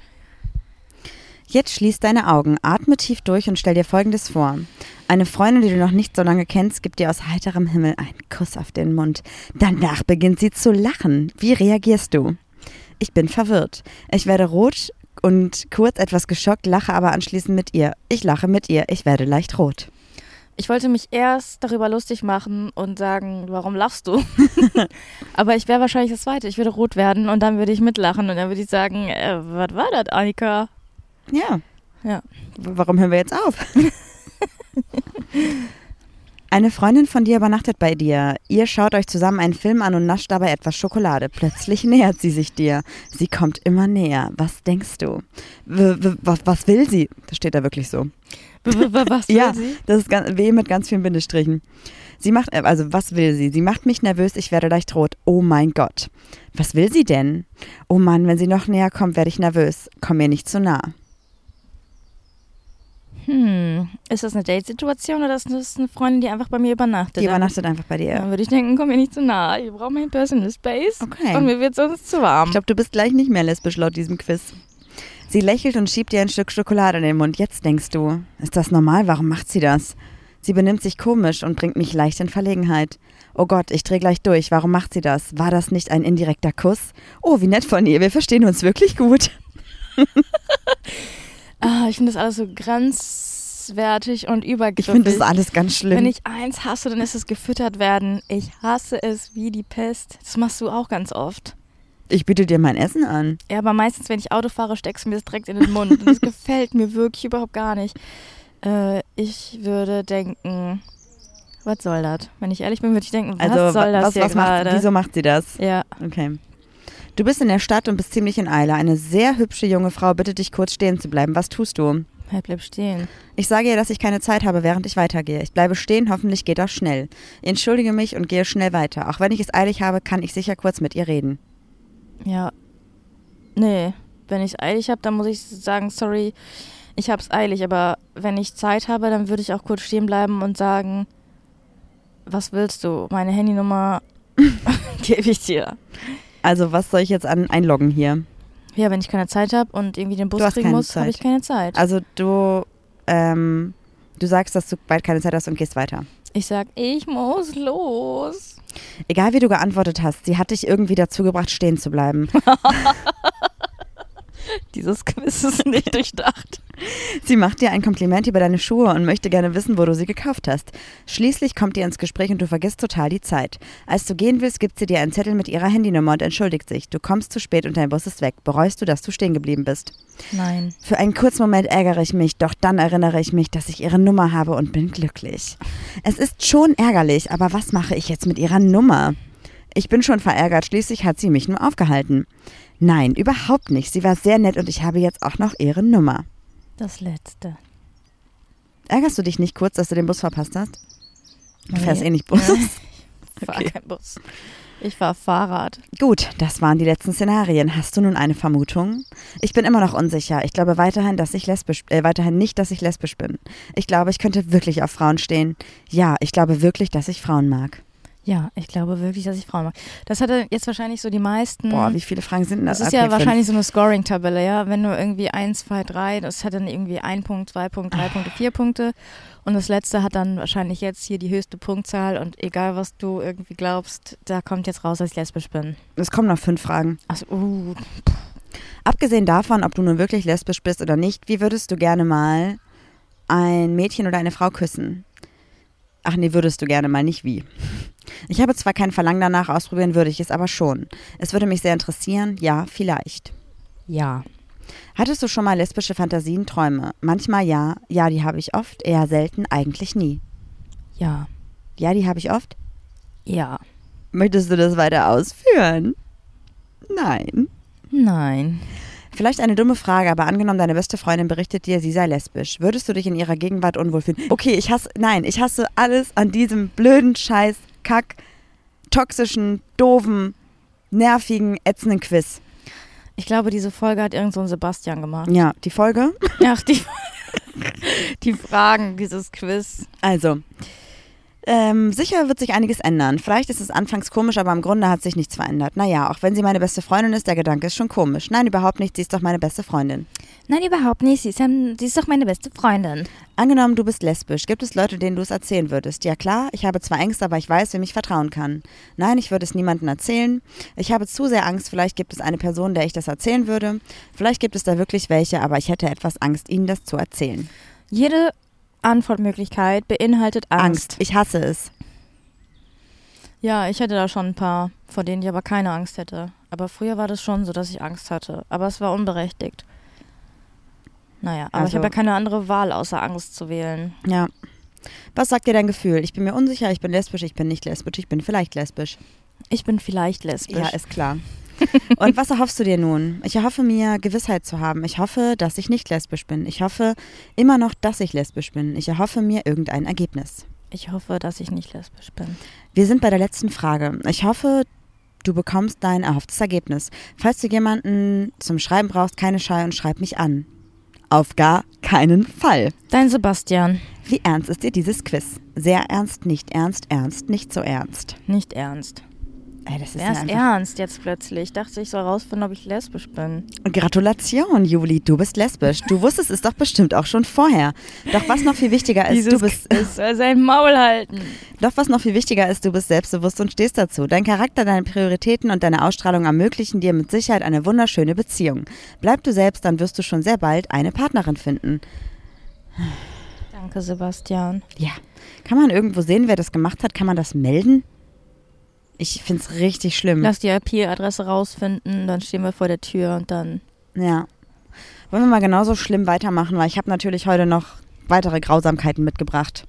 Jetzt schließ deine Augen, atme tief durch und stell dir Folgendes vor. Eine Freundin, die du noch nicht so lange kennst, gibt dir aus heiterem Himmel einen Kuss auf den Mund. Danach beginnt sie zu lachen. Wie reagierst du? Ich bin verwirrt. Ich werde rot und kurz etwas geschockt, lache aber anschließend mit ihr. Ich lache mit ihr, ich werde leicht rot. Ich wollte mich erst darüber lustig machen und sagen, warum lachst du? <laughs> aber ich wäre wahrscheinlich das Zweite. Ich würde rot werden und dann würde ich mitlachen und dann würde ich sagen, äh, was war das, Annika? Ja. Ja. Warum hören wir jetzt auf? <laughs> Eine Freundin von dir übernachtet bei dir. Ihr schaut euch zusammen einen Film an und nascht dabei etwas Schokolade. Plötzlich <laughs> nähert sie sich dir. Sie kommt immer näher. Was denkst du? W was, was will sie? Das steht da wirklich so. W- Was <laughs> will ja, sie? das ist ganz, W mit ganz vielen Bindestrichen. Sie macht, äh, also was will sie? Sie macht mich nervös, ich werde leicht rot. Oh mein Gott. Was will sie denn? Oh Mann, wenn sie noch näher kommt, werde ich nervös. Komm mir nicht zu nah. Hm, ist das eine Date-Situation oder ist das eine Freundin, die einfach bei mir übernachtet? Die übernachtet einfach bei dir. Dann würde ich denken, komm mir nicht zu nah. Ich brauche mein Personal Space. Okay. Und mir wird sonst zu warm. Ich glaube, du bist gleich nicht mehr lesbisch laut diesem Quiz. Sie lächelt und schiebt dir ein Stück Schokolade in den Mund. Jetzt denkst du, ist das normal? Warum macht sie das? Sie benimmt sich komisch und bringt mich leicht in Verlegenheit. Oh Gott, ich drehe gleich durch. Warum macht sie das? War das nicht ein indirekter Kuss? Oh, wie nett von ihr. Wir verstehen uns wirklich gut. <laughs> ah, ich finde das alles so grenzwertig und Ich übergriffig. finde das alles ganz schlimm. Wenn ich eins hasse, dann ist es gefüttert werden. Ich hasse es wie die Pest. Das machst du auch ganz oft. ich biete dir mein Essen an. Ja, aber meistens, wenn ich Auto fahre, steckst du mir das direkt in den Mund. Und das <laughs> gefällt mir wirklich überhaupt gar nicht. Äh, ich würde denken, was soll das? Wenn ich ehrlich bin, würde ich denken, was Also, soll das was, hier was macht, wieso macht sie das? Ja, Okay. Du bist in der Stadt und bist ziemlich in Eile. Eine sehr hübsche junge Frau bittet dich kurz stehen zu bleiben. Was tust du? halt bleib stehen. Ich sage ihr, dass ich keine Zeit habe, während ich weitergehe. Ich bleibe stehen, hoffentlich geht das schnell. Ich entschuldige mich und gehe schnell weiter. Auch wenn ich es eilig habe, kann ich sicher kurz mit ihr reden. Ja. Nee, wenn ich es eilig habe, dann muss ich sagen, sorry, ich habe es eilig. Aber wenn ich Zeit habe, dann würde ich auch kurz stehen bleiben und sagen, was willst du? Meine Handynummer <laughs> <laughs> gebe ich dir. Also, was soll ich jetzt an einloggen hier? Ja, wenn ich keine Zeit habe und irgendwie den Bus kriegen muss, habe ich keine Zeit. Also, du, ähm, du sagst, dass du bald keine Zeit hast und gehst weiter. Ich sag, ich muss los. Egal wie du geantwortet hast, sie hat dich irgendwie dazu gebracht, stehen zu bleiben. <laughs> <laughs> Dieses Quiz ist nicht durchdacht. Sie macht dir ein Kompliment über deine Schuhe und möchte gerne wissen, wo du sie gekauft hast. Schließlich kommt ihr ins Gespräch und du vergisst total die Zeit. Als du gehen willst, gibt sie dir einen Zettel mit ihrer Handynummer und entschuldigt sich. Du kommst zu spät und dein Bus ist weg. Bereust du, dass du stehen geblieben bist? Nein. Für einen kurzen Moment ärgere ich mich, doch dann erinnere ich mich, dass ich ihre Nummer habe und bin glücklich. Es ist schon ärgerlich, aber was mache ich jetzt mit ihrer Nummer? Ich bin schon verärgert, schließlich hat sie mich nur aufgehalten. Nein, überhaupt nicht. Sie war sehr nett und ich habe jetzt auch noch ihre Nummer. Das letzte. Ärgerst du dich nicht kurz, dass du den Bus verpasst hast? Du Nee. fährst eh nicht Bus. Ich fahr <laughs> Okay. kein Bus. Ich fahr Fahrrad. Gut, das waren die letzten Szenarien. Hast du nun eine Vermutung? Ich bin immer noch unsicher. Ich glaube weiterhin, dass ich lesbisch, äh, weiterhin nicht, dass ich lesbisch bin. Ich glaube, ich könnte wirklich auf Frauen stehen. Ja, ich glaube wirklich, dass ich Frauen mag. Ja, ich glaube wirklich, dass ich Frauen mag. Das hatte jetzt wahrscheinlich so die meisten. Boah, wie viele Fragen sind das? das ist Okay, ja fünf. wahrscheinlich so eine Scoring-Tabelle, ja. Wenn du irgendwie 1, 2, 3, das hat dann irgendwie ein Punkt, zwei Punkte, drei Punkte, vier Punkte. Und das letzte hat dann wahrscheinlich jetzt hier die höchste Punktzahl. Und egal, was du irgendwie glaubst, da kommt jetzt raus, dass ich lesbisch bin. Es kommen noch fünf Fragen. Also, uh, Abgesehen davon, ob du nun wirklich lesbisch bist oder nicht, wie würdest du gerne mal ein Mädchen oder eine Frau küssen? Ach nee, würdest du gerne mal, nicht wie. Ich habe zwar kein Verlangen danach, ausprobieren würde ich es aber schon. Es würde mich sehr interessieren, ja, vielleicht. Ja. Hattest du schon mal lesbische Fantasien, Träume? Manchmal ja, ja, die habe ich oft, eher selten, eigentlich nie. Ja. Ja, die habe ich oft. Ja. Möchtest du das weiter ausführen? Nein. Nein. Vielleicht eine dumme Frage, aber angenommen, deine beste Freundin berichtet dir, sie sei lesbisch. Würdest du dich in ihrer Gegenwart unwohl fühlen? Okay, ich hasse, nein, ich hasse alles an diesem blöden Scheiß, Kack, toxischen, doofen, nervigen, ätzenden Quiz. Ich glaube, diese Folge hat irgend so ein Sebastian gemacht. Ja, die Folge. Ach, die, <laughs> die Fragen, dieses Quiz. Also, ähm, sicher wird sich einiges ändern. Vielleicht ist es anfangs komisch, aber im Grunde hat sich nichts verändert. Naja, auch wenn sie meine beste Freundin ist, der Gedanke ist schon komisch. Nein, überhaupt nicht, sie ist doch meine beste Freundin. Nein, überhaupt nicht. Sie ist, ja, sie ist doch meine beste Freundin. Angenommen, du bist lesbisch. Gibt es Leute, denen du es erzählen würdest? Ja klar, ich habe zwar Ängste, aber ich weiß, wem ich vertrauen kann. Nein, ich würde es niemandem erzählen. Ich habe zu sehr Angst, vielleicht gibt es eine Person, der ich das erzählen würde. Vielleicht gibt es da wirklich welche, aber ich hätte etwas Angst, ihnen das zu erzählen. Jede Antwortmöglichkeit beinhaltet Angst. Angst. Ich hasse es. Ja, ich hätte da schon ein paar, vor denen ich aber keine Angst hätte. Aber früher war das schon so, dass ich Angst hatte. Aber es war unberechtigt. Naja, aber ich Also- habe ja keine andere Wahl, außer Angst zu wählen. Ja. Was sagt dir dein Gefühl? Ich bin mir unsicher, ich bin lesbisch, ich bin nicht lesbisch, ich bin vielleicht lesbisch. Ich bin vielleicht lesbisch. Ja, ist klar. <laughs> Und was erhoffst du dir nun? Ich erhoffe mir, Gewissheit zu haben. Ich hoffe, dass ich nicht lesbisch bin. Ich hoffe immer noch, dass ich lesbisch bin. Ich erhoffe mir irgendein Ergebnis. ich hoffe, dass ich nicht lesbisch bin. Wir sind bei der letzten Frage. Ich hoffe, du bekommst dein erhofftes Ergebnis. Falls du jemanden zum Schreiben brauchst, keine Scheu und schreib mich an. Auf gar keinen Fall. Dein Sebastian. Wie ernst ist dir dieses Quiz? Sehr ernst, nicht ernst, ernst, nicht so ernst. Nicht ernst. Ey, das ist ja einfach ernst jetzt plötzlich? Ich dachte, ich soll rausfinden, ob ich lesbisch bin. Gratulation, Juli, du bist lesbisch. Du wusstest es doch bestimmt auch schon vorher. Doch was noch viel wichtiger ist, du bist Quiz soll sein Maul halten. Doch was noch viel wichtiger ist, du bist selbstbewusst und stehst dazu. Dein Charakter, deine Prioritäten und deine Ausstrahlung ermöglichen dir mit Sicherheit eine wunderschöne Beziehung. Bleib du selbst, dann wirst du schon sehr bald eine Partnerin finden. Danke, Sebastian. Ja. Kann man irgendwo sehen, wer das gemacht hat? Kann man das melden? Ich find's richtig schlimm. Lass die IP-Adresse rausfinden, dann stehen wir vor der Tür und dann. ja. Wollen wir mal genauso schlimm weitermachen, weil ich habe natürlich heute noch weitere Grausamkeiten mitgebracht.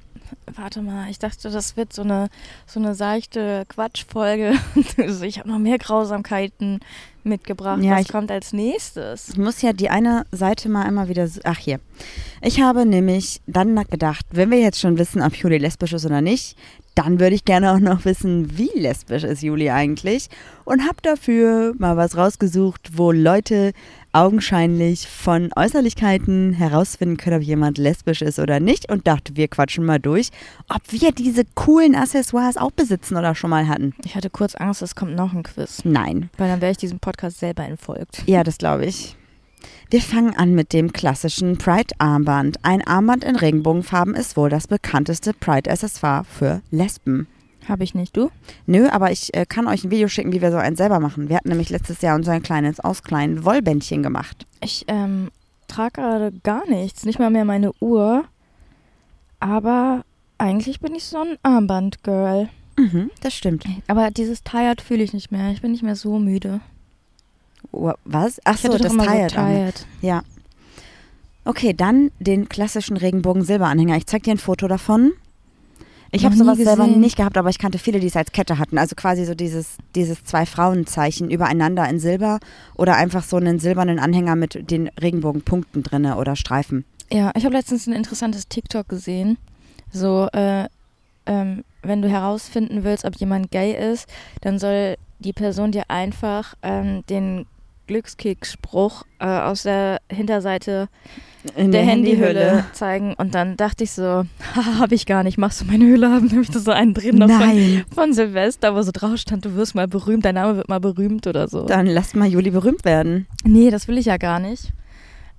Warte mal, ich dachte, das wird so eine, so eine seichte Quatschfolge. <laughs> Also ich habe noch mehr Grausamkeiten mitgebracht. Ja, Was ich- kommt als nächstes? Ich muss ja die eine Seite mal immer wieder. Ach, hier. Ich habe nämlich dann gedacht, wenn wir jetzt schon wissen, ob Juli lesbisch ist oder nicht, dann würde ich gerne auch noch wissen, wie lesbisch ist Juli eigentlich. Und habe dafür mal was rausgesucht, wo Leute augenscheinlich von Äußerlichkeiten herausfinden können, ob jemand lesbisch ist oder nicht. Und dachte, wir quatschen mal durch, ob wir diese coolen Accessoires auch besitzen oder schon mal hatten. Ich hatte kurz Angst, es kommt noch ein Quiz. Nein. Weil dann wäre ich diesem Podcast selber entfolgt. Ja, das glaube ich. Wir fangen an mit dem klassischen Pride-Armband. Ein Armband in Regenbogenfarben ist wohl das bekannteste Pride-Accessoire für Lesben. Habe ich nicht, du? Nö, aber ich äh, kann euch ein Video schicken, wie wir so eins selber machen. Wir hatten nämlich letztes Jahr unser kleines aus kleinen Wollbändchen gemacht. Ich ähm, trage gerade gar nichts, nicht mal mehr meine Uhr. Aber eigentlich bin ich so ein Armband-Girl. Mhm, das stimmt. Aber dieses Tired fühle ich nicht mehr. Ich bin nicht mehr so müde. Was? Ach so, das Tired. tired. Ja. Okay, dann den klassischen Regenbogen-Silberanhänger. Ich zeig dir ein Foto davon. Ich habe sowas selber nicht gehabt, aber ich kannte viele, die es als Kette hatten. Also quasi so dieses, dieses zwei Frauenzeichen übereinander in Silber oder einfach so einen silbernen Anhänger mit den Regenbogenpunkten drinne oder Streifen. Ja, ich habe letztens ein interessantes TikTok gesehen. So, äh, ähm, wenn du herausfinden willst, ob jemand gay ist, dann soll die Person dir einfach ähm, den Glückskick-Spruch äh, aus der Hinterseite In der Handyhülle <laughs> zeigen. Und dann dachte ich so, <laughs> habe ich gar nicht. Machst du meine Hülle haben? Dann habe ich da so einen drin noch von, Nein. von Silvester, wo so drauf stand, du wirst mal berühmt, dein Name wird mal berühmt oder so. Dann lasst mal Juli berühmt werden. Nee, das will ich ja gar nicht.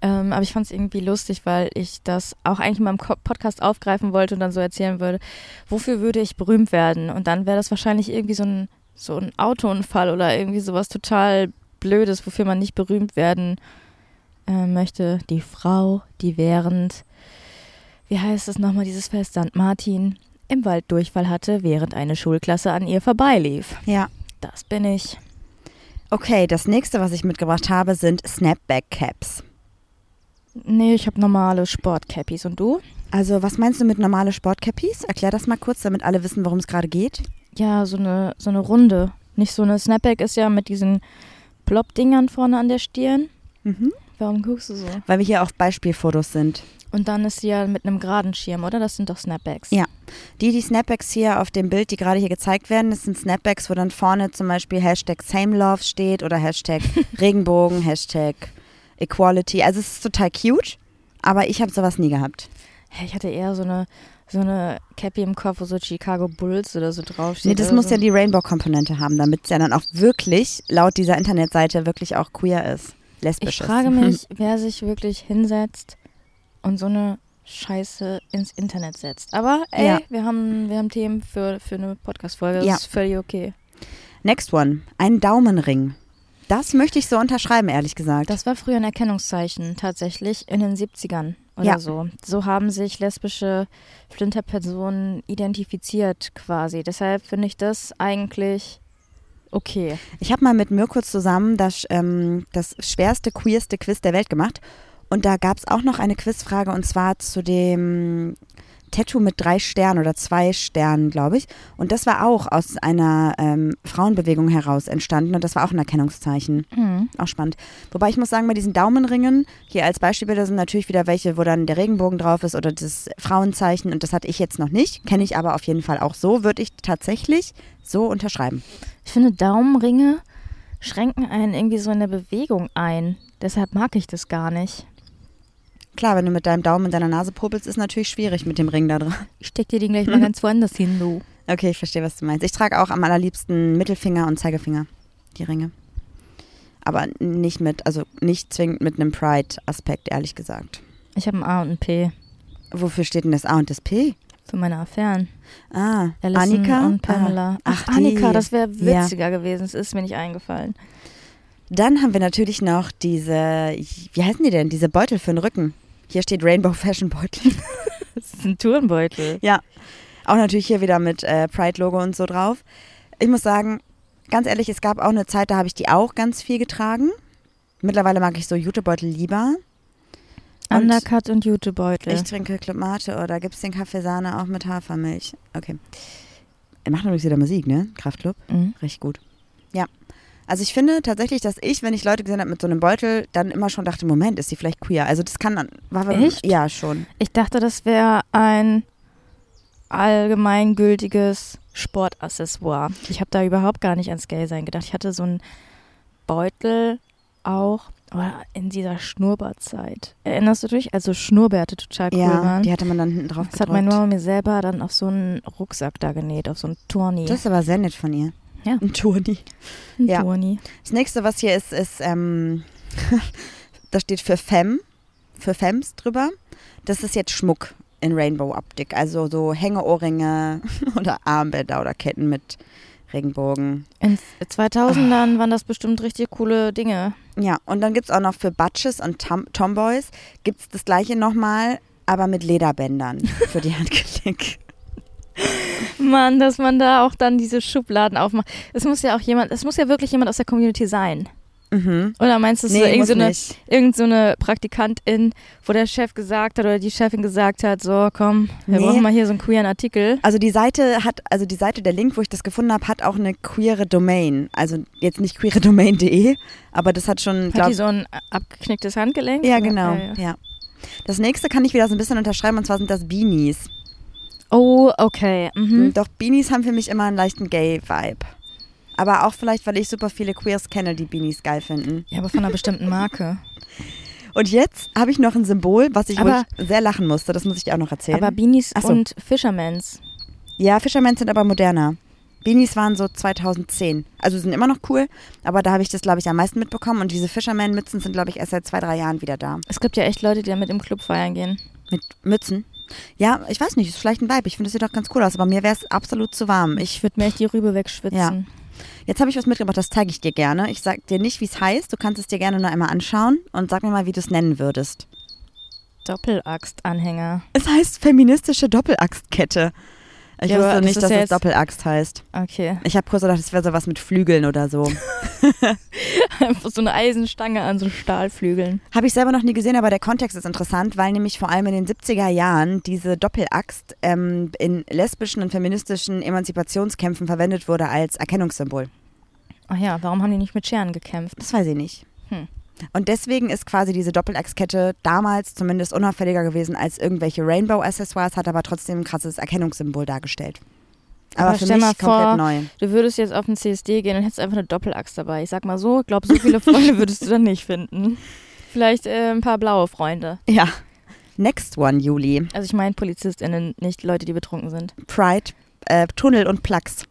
Ähm, aber ich fand es irgendwie lustig, weil ich das auch eigentlich in meinem Podcast aufgreifen wollte und dann so erzählen würde, wofür würde ich berühmt werden? Und dann wäre das wahrscheinlich irgendwie so ein, so ein Autounfall oder irgendwie sowas total Blödes, wofür man nicht berühmt werden äh, möchte. Die Frau, die während wie heißt es nochmal, dieses Fest, St. Martin im Wald Durchfall hatte, während eine Schulklasse an ihr vorbeilief. Ja. Das bin ich. Okay, das nächste, was ich mitgebracht habe, sind Snapback Caps. Nee, ich habe normale Sportcappies. Und du? Also, was meinst du mit normale Sportcappies? Erklär das mal kurz, damit alle wissen, worum es gerade geht. Ja, so eine, so eine Runde. Nicht so eine Snapback ist ja mit diesen Plop-Dingern vorne an der Stirn. Mhm. Warum guckst du so? Weil wir hier auf Beispielfotos sind. Und dann ist sie ja mit einem geraden Schirm, oder? Das sind doch Snapbacks. Ja. Die, die Snapbacks hier auf dem Bild, die gerade hier gezeigt werden, das sind Snapbacks, wo dann vorne zum Beispiel Hashtag SameLove steht oder Hashtag <laughs> Regenbogen, Hashtag Equality. Also es ist total cute, aber ich habe sowas nie gehabt. Ich hatte eher so eine, so eine Cappy im Kopf, wo so Chicago Bulls oder so draufsteht. Nee, das muss so. ja die Rainbow-Komponente haben, damit es ja dann auch wirklich, laut dieser Internetseite, wirklich auch queer ist. Lesbisch Ich ist. frage <laughs> mich, wer sich wirklich hinsetzt und so eine Scheiße ins Internet setzt. Aber ey, Ja. wir, haben, wir haben Themen für, für eine Podcast-Folge. Das Ja. ist völlig okay. Next one. Ein Daumenring. Das möchte ich so unterschreiben, ehrlich gesagt. Das war früher ein Erkennungszeichen, tatsächlich in den 70ern oder Ja. so. So haben sich lesbische Flinterpersonen identifiziert quasi. Deshalb finde ich das eigentlich okay. Ich habe mal mit Mirko zusammen das, ähm, das schwerste, queerste Quiz der Welt gemacht. Und da gab es auch noch eine Quizfrage und zwar zu dem Tattoo mit drei Sternen oder zwei Sternen, glaube ich. Und das war auch aus einer ähm, Frauenbewegung heraus entstanden und das war auch ein Erkennungszeichen. Mhm. Auch spannend. Wobei ich muss sagen, bei diesen Daumenringen, hier als Beispielbilder sind natürlich wieder welche, wo dann der Regenbogen drauf ist oder das Frauenzeichen und das hatte ich jetzt noch nicht, kenne ich aber auf jeden Fall auch so, würde ich tatsächlich so unterschreiben. Ich finde, Daumenringe schränken einen irgendwie so in der Bewegung ein. Deshalb mag ich das gar nicht. Klar, wenn du mit deinem Daumen in deiner Nase popelst, ist natürlich schwierig mit dem Ring da dran. <laughs> Ich steck dir den gleich <laughs> mal ganz woanders hin, du. Okay, ich verstehe, was du meinst. Ich trage auch am allerliebsten Mittelfinger und Zeigefinger, die Ringe. Aber nicht mit, also nicht zwingend mit einem Pride-Aspekt, ehrlich gesagt. Ich habe ein A und ein P Wofür steht denn das A und das P? für meine Affären. Ah, Alison Annika und Pamela. Ah, Ach, ach, Annika, das wäre Ja. witziger gewesen. Es ist mir nicht eingefallen. Dann haben wir natürlich noch diese, wie heißen die denn? Diese Beutel für den Rücken. Hier steht Rainbow Fashion Beutel. <laughs> Das ist ein Turnbeutel. ja. Auch natürlich hier wieder mit äh, Pride-Logo und so drauf. Ich muss sagen, ganz ehrlich, es gab auch eine Zeit, da habe ich die auch ganz viel getragen. Mittlerweile mag ich so Jutebeutel lieber. Und Undercut und Jutebeutel. Ich trinke Club Mate oder gibt es den Kaffeesahne auch mit Hafermilch? Okay. Er macht übrigens wieder Musik, ne? Kraftclub. Mhm. Richtig gut. Also ich finde tatsächlich, dass ich, wenn ich Leute gesehen habe mit so einem Beutel, dann immer schon dachte, Moment, ist sie vielleicht queer? Also das kann, war Echt? Ja, schon. Ich dachte, das wäre ein allgemeingültiges Sportaccessoire. Ich habe da überhaupt gar nicht ans Gay-Sein gedacht. Ich hatte so einen Beutel auch aber in dieser Schnurrbartzeit. Erinnerst du dich? Also Schnurrbärte total cool ja, waren. die hatte man dann hinten drauf Das hat meine gedrückt. Mama mir selber dann auf so einen Rucksack da genäht, auf so einen Turni. Das ist aber sehr nett von ihr. Ja. Ein Turni. Ein ja. Turni. Das nächste, was hier ist, ist, ähm, <laughs> da steht für Femme, für Femmes drüber. Das ist jetzt Schmuck in Rainbow-Optik. Also so Hängeohrringe <laughs> oder Armbänder oder Ketten mit Regenbogen. In 2000ern waren das bestimmt richtig coole Dinge. Ja, und dann gibt es auch noch für Butches und Tom Tomboys gibt es das gleiche nochmal, aber mit Lederbändern <laughs> für die Handgelenk. Mann, dass man da auch dann diese Schubladen aufmacht. Es muss ja auch jemand, es muss ja wirklich jemand aus der Community sein. Mhm. Oder meinst du, es Nee, so irgend so eine, irgend so eine Praktikantin, wo der Chef gesagt hat oder die Chefin gesagt hat, so komm, wir Nee. brauchen mal hier so einen queeren Artikel. Also die Seite hat, also die Seite, der Link, wo ich das gefunden habe, hat auch eine queere Domain. Also jetzt nicht queeredomain.de, aber das hat schon, Hat glaub, die so ein abgeknicktes Handgelenk? Ja, genau. Ja. Ja. Das nächste kann ich wieder so ein bisschen unterschreiben und zwar sind das Beanies. Oh, okay. Mhm. Doch Beanies haben für mich immer einen leichten Gay-Vibe. Aber auch vielleicht, weil ich super viele Queers kenne, die Beanies geil finden. Ja, aber von einer bestimmten Marke. <laughs> Und jetzt habe ich noch ein Symbol, was ich Aber- ruhig sehr lachen musste. Das muss ich dir auch noch erzählen. Aber Beanies so. und Fishermans. ja, Fishermen sind aber moderner. Beanies waren so 2010. Also sind immer noch cool, aber da habe ich das, glaube ich, am meisten mitbekommen. Und diese Fisherman-Mützen sind, glaube ich, erst seit zwei, drei Jahren wieder da. Es gibt ja echt Leute, die damit im Club feiern gehen. Mit Mützen. Ja, ich weiß nicht, ist vielleicht ein Vibe. Ich finde, das sieht doch ganz cool aus, aber mir wäre es absolut zu warm. Ich würde mir echt die Rübe wegschwitzen. Ja. Jetzt habe ich was mitgebracht, das zeige ich dir gerne. Ich sage dir nicht, wie es heißt. Du kannst es dir gerne nur einmal anschauen und sag mir mal, wie du es nennen würdest. Doppelaxt-Anhänger. Es heißt feministische Doppelaxtkette. Ich Ja, wusste nicht, dass ja es Doppelaxt heißt. Okay. Ich habe kurz gedacht, es wäre sowas mit Flügeln oder so. Einfach <laughs> so eine Eisenstange an so Stahlflügeln. Habe ich selber noch nie gesehen, aber der Kontext ist interessant, weil nämlich vor allem in den 70er Jahren diese Doppelaxt ähm, in lesbischen und feministischen Emanzipationskämpfen verwendet wurde als Erkennungssymbol. Ach ja, warum haben die nicht mit Scheren gekämpft? Das weiß ich nicht. Hm. Und deswegen ist quasi diese Doppelachskette damals zumindest unauffälliger gewesen als irgendwelche Rainbow-Accessoires, hat aber trotzdem ein krasses Erkennungssymbol dargestellt. Aber, Aber für stell mich mal komplett vor, neu. Du würdest jetzt auf den CSD gehen und hättest einfach eine Doppelaxt dabei. Ich sag mal so, ich glaube, so viele <laughs> Freunde würdest du dann nicht finden. Vielleicht äh, ein paar blaue Freunde. Ja. Next one, Juli. Also ich meine PolizistInnen, nicht Leute, die betrunken sind. Pride, äh, Tunnel und Plugs.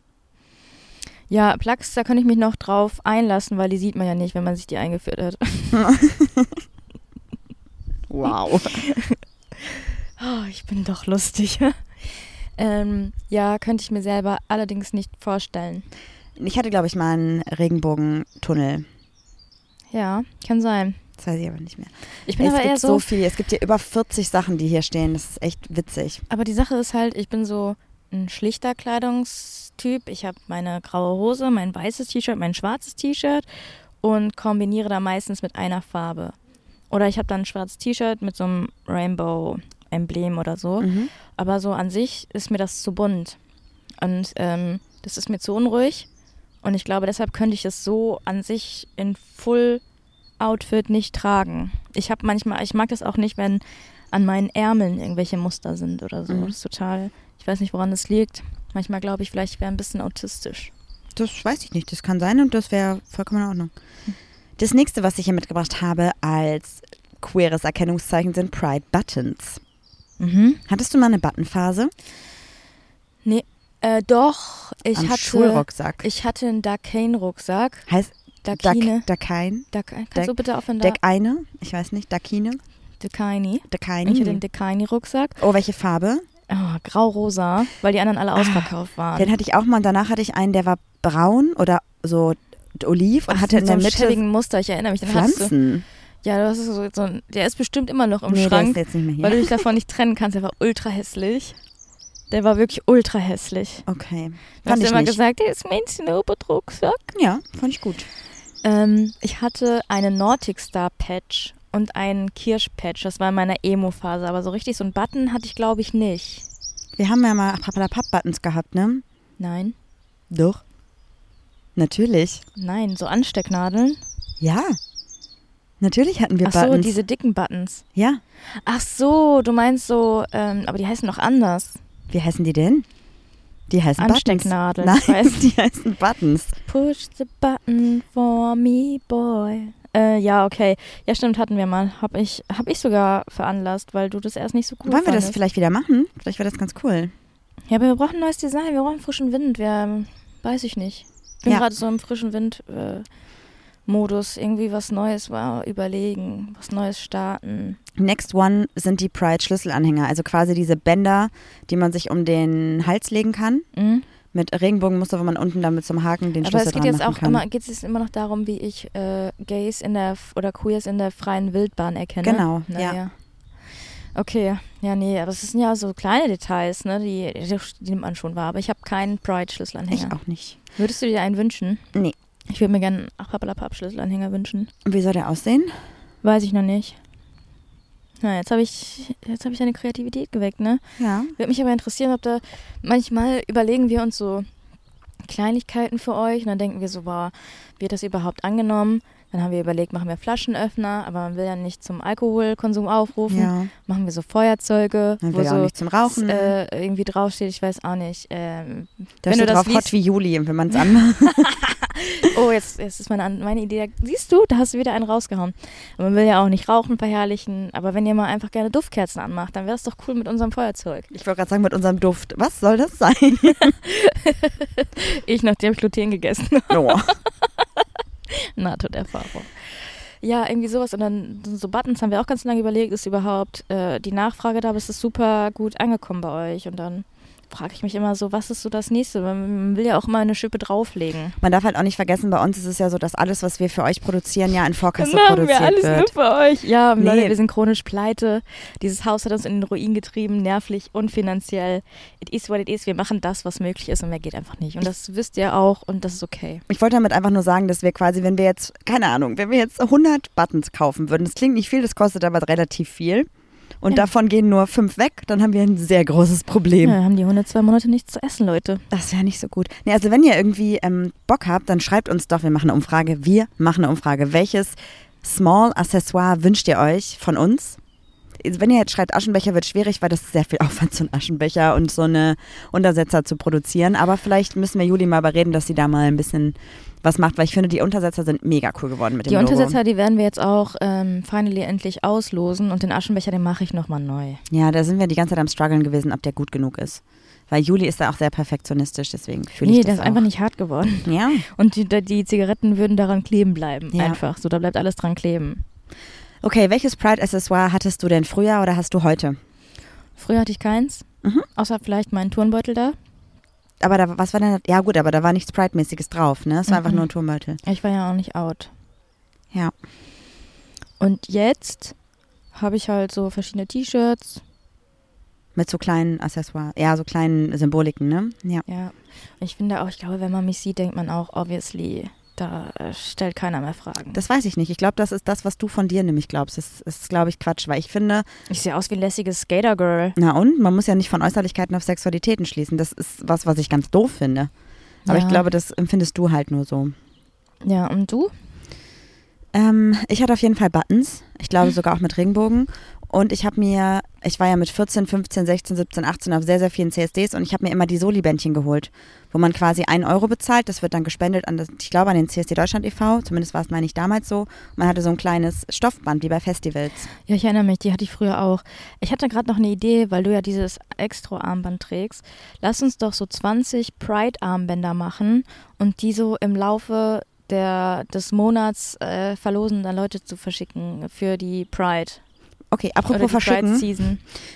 Ja, Plax, da könnte ich mich noch drauf einlassen, weil die sieht man ja nicht, wenn man sich die eingeführt hat. <laughs> Wow. <laughs> Oh, ich bin doch lustig. <laughs> ähm, ja, könnte ich mir selber allerdings nicht vorstellen. Ich hatte, glaube ich, mal einen Regenbogentunnel. Ja, kann sein. Das weiß ich aber nicht mehr. Ich bin es aber gibt eher so so, viel. Es gibt hier über 40 Sachen, die hier stehen. Das ist echt witzig. aber die Sache ist halt, ich bin so ein schlichter Kleidungstyp. Ich habe meine graue Hose, mein weißes T-Shirt, mein schwarzes T-Shirt und kombiniere da meistens mit einer Farbe. Oder ich habe dann ein schwarzes T-Shirt mit so einem Rainbow-Emblem oder so. Mhm. Aber so an sich ist mir das zu bunt. Und ähm, das ist mir zu unruhig. Und ich glaube, deshalb könnte ich es so an sich in Full Outfit nicht tragen. Ich habe manchmal, ich mag das auch nicht, wenn an meinen Ärmeln irgendwelche Muster sind oder so. Mhm. Das ist total, ich weiß nicht, woran das liegt. Manchmal glaube ich, vielleicht wäre ein bisschen autistisch. Das weiß ich nicht. Das kann sein und das wäre vollkommen in Ordnung. Das nächste, was ich hier mitgebracht habe als queeres Erkennungszeichen, sind Pride Buttons. Mhm. Hattest du mal eine Buttonphase? Äh, doch, ich Am hatte, Schulrucksack. ich hatte einen Dakane-Rucksack. heißt Dakine. Dak, kannst Dak- du bitte aufhören? Da, Deck eine? Ich weiß nicht. Dakine? Dakini. Dakine? Ich hatte einen Dakini-Rucksack. Oh, welche Farbe? Oh, grau-rosa, weil die anderen alle ausverkauft waren. Den hatte ich auch mal und danach hatte ich einen, der war braun oder so oliv und Ach, hatte in so der einem Mitte schäbigen Muster, ich erinnere mich. Den du, Pflanzen. ja, das ist so, so ein, der ist bestimmt immer noch im nee, der Schrank, ist jetzt nicht mehr hier. weil du dich davon nicht trennen kannst. Der war ultra hässlich. Der war wirklich ultra hässlich. okay. Du hast ich immer nicht. gesagt, der ist mein Snowboard-Rucksack. Ja, fand ich gut. Ähm, ich hatte einen Nordic Star Patch und einen Kirsch Patch. Das war in meiner Emo-Phase, aber so richtig so einen Button hatte ich, glaube ich, nicht. Wir haben ja mal Papp-Buttons gehabt, ne? Nein, Doch. Natürlich. nein, so Anstecknadeln. Ja. Natürlich hatten wir Ach so, Buttons. diese dicken Buttons. ja. Ach so, du meinst so, ähm, aber die heißen doch anders. Wie heißen die denn? Die heißen Anstecknadeln, Buttons. Nein, <laughs> die heißen Buttons. Push the button for me, boy. Äh, ja, okay. Ja, stimmt, hatten wir mal. Hab ich, hab ich sogar veranlasst, weil du das erst nicht so cool Wollen wir das vielleicht wieder machen? Vielleicht wäre das ganz cool. Ja, aber wir brauchen ein neues Design, wir brauchen frischen Wind. Wir, ähm, weiß ich nicht. Ich bin Ja. gerade so im frischen Wind äh, Modus. Irgendwie was Neues war, überlegen, was Neues starten. Next one sind die Pride-Schlüsselanhänger. Also quasi diese Bänder, die man sich um den Hals legen kann. Mhm. Mit Regenbogenmuster, wo man unten damit zum Haken den Aber Schlüssel es geht dran jetzt auch immer, geht es jetzt immer noch darum, wie ich äh, Gays in der oder Queers in der freien Wildbahn erkenne. Genau, naja. ja. Okay, ja, nee, aber es sind ja so kleine Details, ne, die, die, die nimmt man schon wahr. Aber ich habe keinen Pride-Schlüsselanhänger. Ich auch nicht. Würdest du dir einen wünschen? Nee. Ich würde mir gerne einen Achpappalapapp-Schlüsselanhänger wünschen. Und wie soll der aussehen? Weiß ich noch nicht. Na, jetzt habe ich, jetzt habe ich deine Kreativität geweckt, ne? Ja. Würde mich aber interessieren, ob da manchmal überlegen wir uns so Kleinigkeiten für euch und dann denken wir so, boah, wird das überhaupt angenommen? Dann haben wir überlegt, machen wir Flaschenöffner, aber man will ja nicht zum Alkoholkonsum aufrufen. Ja. Machen wir so Feuerzeuge, Man wo will ja auch so nicht zum Rauchen. äh, irgendwie draufsteht, ich weiß auch nicht. Ähm, da wenn du drauf liest- Hot wie Juli, wenn man es anmacht. <laughs> <laughs> oh, jetzt, jetzt ist meine, meine Idee. da- Siehst du, da hast du wieder einen rausgehauen. Und man will ja auch nicht Rauchen verherrlichen, aber wenn ihr mal einfach gerne Duftkerzen anmacht, dann wäre es doch cool mit unserem Feuerzeug. Ich wollte gerade sagen, mit unserem Duft. Was soll das sein? <laughs> Ich, nachdem ich Gluten gegessen <laughs> habe. oh. Nahtoderfahrung. Ja, irgendwie sowas. Und dann so Buttons haben wir auch ganz lange überlegt, ist überhaupt äh, die Nachfrage da, aber es ist super gut angekommen bei euch. Und dann frage ich mich immer so, was ist so das nächste? Man will ja auch immer eine Schippe drauflegen. Man darf halt auch nicht vergessen, bei uns ist es ja so, dass alles, was wir für euch produzieren, ja in Vorkasse Dann machen produziert wir alles wird. nur für euch. Ja, Nee. Leute, wir sind chronisch pleite. Dieses Haus hat uns in den Ruin getrieben, nervlich und finanziell. It is what it is. Wir machen das, was möglich ist und mehr geht einfach nicht. Und das wisst ihr auch und das ist okay. Ich wollte damit einfach nur sagen, dass wir quasi, wenn wir jetzt, keine Ahnung, wenn wir jetzt 100 Buttons kaufen würden, das klingt nicht viel, das kostet aber relativ viel. Und Ja. davon gehen nur fünf weg, dann haben wir ein sehr großes Problem. Ja, dann haben die 102 Monate nichts zu essen, Leute. Das wäre nicht so gut. Nee, also wenn ihr irgendwie ähm, Bock habt, dann schreibt uns doch, wir machen eine Umfrage. Wir machen eine Umfrage. Welches Small Accessoire wünscht ihr euch von uns? Wenn ihr jetzt schreibt Aschenbecher, wird schwierig, weil das ist sehr viel <laughs> Aufwand, so einen Aschenbecher und so eine Untersetzer zu produzieren. Aber vielleicht müssen wir Juli mal überreden, dass sie da mal ein bisschen was macht, weil ich finde, die Untersetzer sind mega cool geworden mit dem Die Logo. Untersetzer, die werden wir jetzt auch ähm, finally endlich auslosen und den Aschenbecher, den mache ich nochmal neu. Ja, da sind wir die ganze Zeit am struggeln gewesen, ob der gut genug ist. Weil Juli ist da auch sehr perfektionistisch, deswegen fühle Nee, ich der das ist einfach nicht hart geworden. Ja, Und die, die Zigaretten würden daran kleben bleiben. Ja. Einfach. So, da bleibt alles dran kleben. Okay, welches Pride-Accessoire hattest du denn früher oder hast du heute? Früher hatte ich keins. Mhm. Außer vielleicht meinen Turnbeutel da. Aber da, was war denn, ja gut, aber da war nichts Pride-mäßiges drauf, ne? Es war einfach Mhm. nur ein Turmbeutel. Ich war ja auch nicht out. Ja. Und jetzt habe ich halt so verschiedene T-Shirts. Mit so kleinen Accessoires, ja, so kleinen Symboliken, ne? Ja. Ja. Und ich finde auch, ich glaube, wenn man mich sieht, denkt man auch, obviously, da äh, stellt keiner mehr Fragen. Das weiß ich nicht. Ich glaube, das ist das, was du von dir nämlich glaubst. Das ist, glaube ich, Quatsch, weil ich finde, ich sehe aus wie ein lässiges Skater-Girl. na und, man muss ja nicht von Äußerlichkeiten auf Sexualitäten schließen. Das ist was, was ich ganz doof finde. Aber Ja. ich glaube, das empfindest du halt nur so. Ja, und du? Ähm, ich hatte auf jeden Fall Buttons. Ich glaube <laughs> sogar auch mit Regenbogen. Und ich habe mir, ich war ja mit 14, 15, 16, 17, 18 auf sehr, sehr vielen CSDs und ich habe mir immer die Soli-Bändchen geholt, wo man quasi einen Euro bezahlt. Das wird dann gespendet an, das, ich glaube, an den CSD Deutschland e.V. Zumindest war es, meine ich, damals so. Man hatte so ein kleines Stoffband, wie bei Festivals. Ja, ich erinnere mich, die hatte ich früher auch. Ich hatte gerade noch eine Idee, weil du ja dieses Extra-Armband trägst. Lass uns doch so 20 Pride-Armbänder machen und die so im Laufe der, des Monats äh, verlosen, dann Leute zu verschicken für die Pride. Okay, apropos verschicken.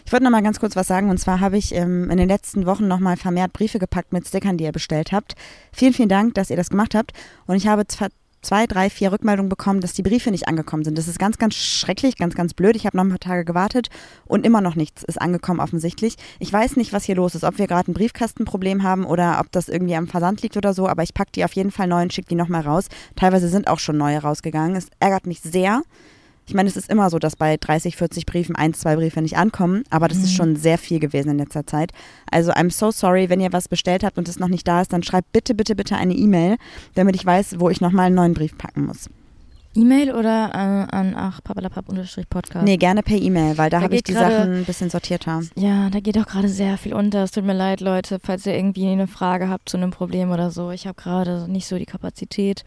Ich wollte noch mal ganz kurz was sagen. Und zwar habe ich ähm, in den letzten Wochen noch mal vermehrt Briefe gepackt mit Stickern, die ihr bestellt habt. Vielen, vielen Dank, dass ihr das gemacht habt. Und ich habe zwar zwei, drei, vier Rückmeldungen bekommen, dass die Briefe nicht angekommen sind. Das ist ganz, ganz schrecklich, ganz, ganz blöd. Ich habe noch ein paar Tage gewartet und immer noch nichts ist angekommen offensichtlich. Ich weiß nicht, was hier los ist, ob wir gerade ein Briefkastenproblem haben oder ob das irgendwie am Versand liegt oder so, aber ich packe die auf jeden Fall neu und schicke die nochmal raus. Teilweise sind auch schon neue rausgegangen. Es ärgert mich sehr. Ich meine, es ist immer so, dass bei 30, 40 Briefen ein, zwei Briefe nicht ankommen, aber das ist Mhm. schon sehr viel gewesen in letzter Zeit. Also I'm so sorry, wenn ihr was bestellt habt und es noch nicht da ist, dann schreibt bitte, bitte, bitte eine E-Mail, damit ich weiß, wo ich nochmal einen neuen Brief packen muss. E-Mail oder äh, an ach, papalapap-podcast? Nee, gerne per E-Mail, weil da Da habe ich die gerade- Sachen ein bisschen sortierter. Ja, da geht auch gerade sehr viel unter. Es tut mir leid, Leute, falls ihr irgendwie eine Frage habt zu einem Problem oder so. Ich habe gerade nicht so die Kapazität,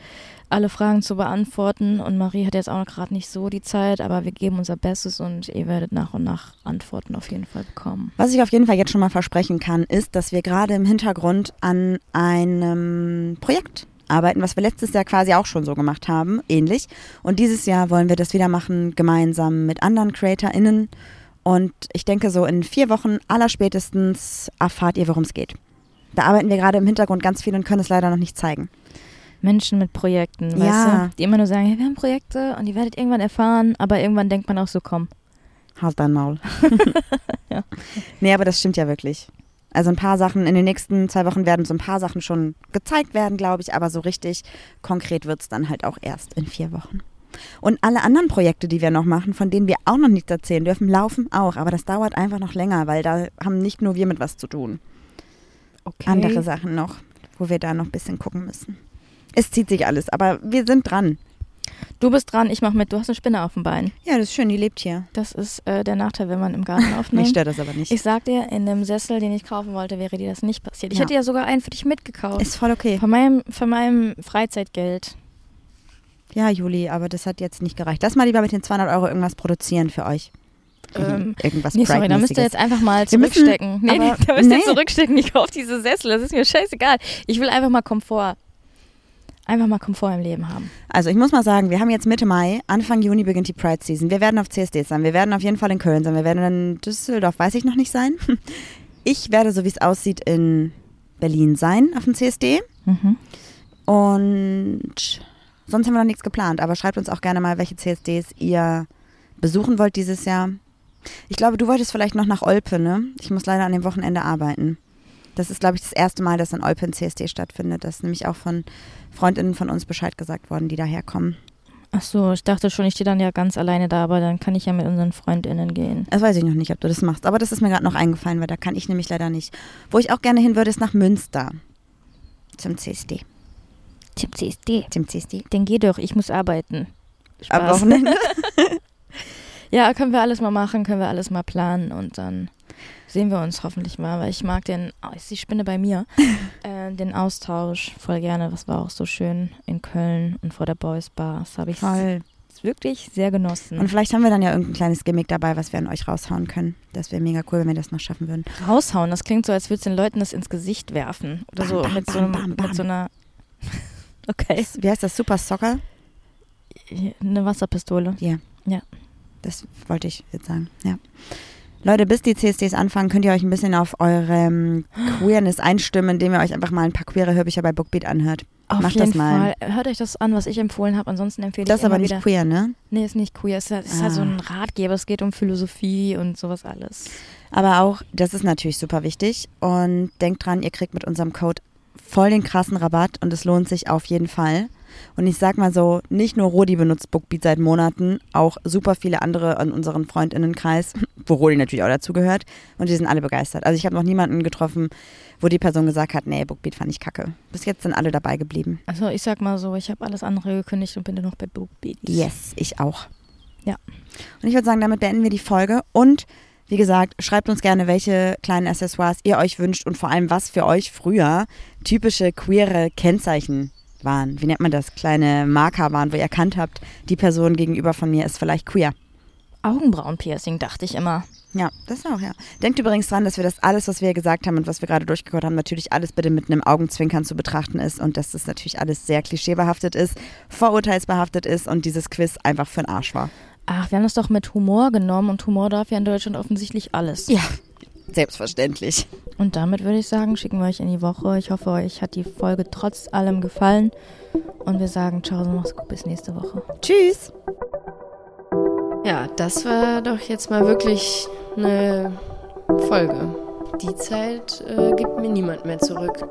alle Fragen zu beantworten. Und Marie hat jetzt auch gerade nicht so die Zeit, aber wir geben unser Bestes und ihr werdet nach und nach Antworten auf jeden Fall bekommen. Was ich auf jeden Fall jetzt schon mal versprechen kann, ist, dass wir gerade im Hintergrund an einem Projekt arbeiten, was wir letztes Jahr quasi auch schon so gemacht haben, ähnlich. Und dieses Jahr wollen wir das wieder machen, gemeinsam mit anderen CreatorInnen. Und ich denke, so in vier Wochen allerspätestens erfahrt ihr, worum es geht. Da arbeiten wir gerade im Hintergrund ganz viel und können es leider noch nicht zeigen. Menschen mit Projekten, Ja. weißt du, die immer nur sagen, ja, wir haben Projekte und die werdet irgendwann erfahren, aber irgendwann denkt man auch so, komm. Halt dein Maul. <laughs> <laughs> Ja. Nee, aber das stimmt ja wirklich. Also ein paar Sachen, in den nächsten zwei Wochen werden so ein paar Sachen schon gezeigt werden, glaube ich, aber so richtig konkret wird es dann halt auch erst in vier Wochen. Und alle anderen Projekte, die wir noch machen, von denen wir auch noch nichts erzählen dürfen, laufen auch. Aber das dauert einfach noch länger, weil da haben nicht nur wir mit was zu tun. Okay. Andere Sachen noch, wo wir da noch ein bisschen gucken müssen. Es zieht sich alles, aber wir sind dran. Du bist dran, ich mach mit. Du hast eine Spinne auf dem Bein. Ja, das ist schön, die lebt hier. Das ist äh, der Nachteil, wenn man im Garten <laughs> Mich aufnimmt. stört das aber nicht. Ich sag dir, in dem Sessel, den ich kaufen wollte, wäre dir das nicht passiert. Ich Ja. hätte ja sogar einen für dich mitgekauft. Ist voll okay. Von meinem, von meinem Freizeitgeld. Ja, Juli, aber das hat jetzt nicht gereicht. Lass mal lieber mit den 200 Euro irgendwas produzieren für euch. Ähm, irgendwas Nee, sorry, da müsst ihr jetzt einfach mal Wir müssen- zurückstecken. nee, nee, <laughs> da müsst ihr nee. zurückstecken. Ich kaufe diese Sessel. Das ist mir scheißegal. Ich will einfach mal Komfort. Einfach mal Komfort im Leben haben. Also ich muss mal sagen, wir haben jetzt Mitte Mai, Anfang Juni beginnt die Pride Season. Wir werden auf CSDs sein, wir werden auf jeden Fall in Köln sein, wir werden in Düsseldorf, weiß ich noch nicht sein. <laughs> Ich werde, so wie es aussieht, in Berlin sein auf dem CSD. Mhm. Und sonst haben wir noch nichts geplant. Aber schreibt uns auch gerne mal, welche CSDs ihr besuchen wollt dieses Jahr. Ich glaube, du wolltest vielleicht noch nach Olpe, ne? Ich muss leider an dem Wochenende arbeiten. Das ist, glaube ich, das erste Mal, dass ein CSD stattfindet. Das ist nämlich auch von Freundinnen von uns Bescheid gesagt worden, die daherkommen. Ach so, ich dachte schon, ich stehe dann ja ganz alleine da, aber dann kann ich ja mit unseren FreundInnen gehen. Das weiß ich noch nicht, ob du das machst. Aber das ist mir gerade noch eingefallen, weil da kann ich nämlich leider nicht. Wo ich auch gerne hin würde, ist nach Münster. Zum CSD. Zum CSD. Zum CSD. Den geh doch, ich muss arbeiten. Am Spaß. Wochenende. <laughs> Ja, können wir alles mal machen, können wir alles mal planen und dann sehen wir uns hoffentlich mal, weil ich mag den, oh, ist die Spinne bei mir, <laughs> äh, den Austausch voll gerne. Das war auch so schön in Köln und vor der Boys Bar. Das habe ich Voll. wirklich sehr genossen. Und vielleicht haben wir dann ja irgendein kleines Gimmick dabei, was wir an euch raushauen können. Das wäre mega cool, wenn wir das noch schaffen würden. raushauen, das klingt so, als würdest du den Leuten das ins Gesicht werfen. Oder so Bam, bam, mit, so bam, einem, bam, mit so einer. <laughs> Okay. Wie heißt das? Super Soccer? Eine Wasserpistole. Ja. Ja. Das wollte ich jetzt sagen, ja. Leute, bis die CSDs anfangen, könnt ihr euch ein bisschen auf eure <gasps> Queerness einstimmen, indem ihr euch einfach mal ein paar queere Hörbücher bei Bookbeat anhört. Auf Macht jeden das mal. Fall. Hört euch das an, was ich empfohlen habe. Ansonsten empfehle Das ich ist aber nicht wieder. queer, ne? Nee, ist nicht queer. Es ist, es ist halt so ein Ratgeber. Es geht um Philosophie und sowas alles. Aber auch, das ist natürlich super wichtig. Und denkt dran, ihr kriegt mit unserem Code voll den krassen Rabatt und es lohnt sich auf jeden Fall. Und ich sag mal so, nicht nur Rodi benutzt Bookbeat seit Monaten, auch super viele andere in unserem Freundinnenkreis, <laughs> wo Rodi natürlich auch dazu gehört. Und die sind alle begeistert. Also ich habe noch niemanden getroffen, wo die Person gesagt hat, nee, Bookbeat fand ich kacke. Bis jetzt sind alle dabei geblieben. Also ich sag mal so, ich habe alles andere gekündigt und bin nur noch bei Bookbeat. Yes, ich auch. Ja. Und ich würde sagen, damit beenden wir die Folge. Und wie gesagt, schreibt uns gerne, welche kleinen Accessoires ihr euch wünscht und vor allem, was für euch früher typische queere Kennzeichen waren. Wie nennt man das? Kleine Marker waren, wo ihr erkannt habt, die Person gegenüber von mir ist vielleicht queer. Augenbrauenpiercing, dachte ich immer. Ja, das auch, ja. Denkt übrigens dran, dass wir das alles, was wir gesagt haben und was wir gerade durchgehört haben, natürlich alles bitte mit einem Augenzwinkern zu betrachten ist und dass das natürlich alles sehr klischeebehaftet ist, vorurteilsbehaftet ist und dieses Quiz einfach für den Arsch war. Ach, wir haben das doch mit Humor genommen und Humor darf ja in Deutschland offensichtlich alles. Ja, selbstverständlich. Und damit würde ich sagen, schicken wir euch in die Woche. Ich hoffe, euch hat die Folge trotz allem gefallen. Und wir sagen ciao, so mach's gut, bis nächste Woche. Tschüss! Ja, das war doch jetzt mal wirklich eine Folge. Die Zeit äh, gibt mir niemand mehr zurück.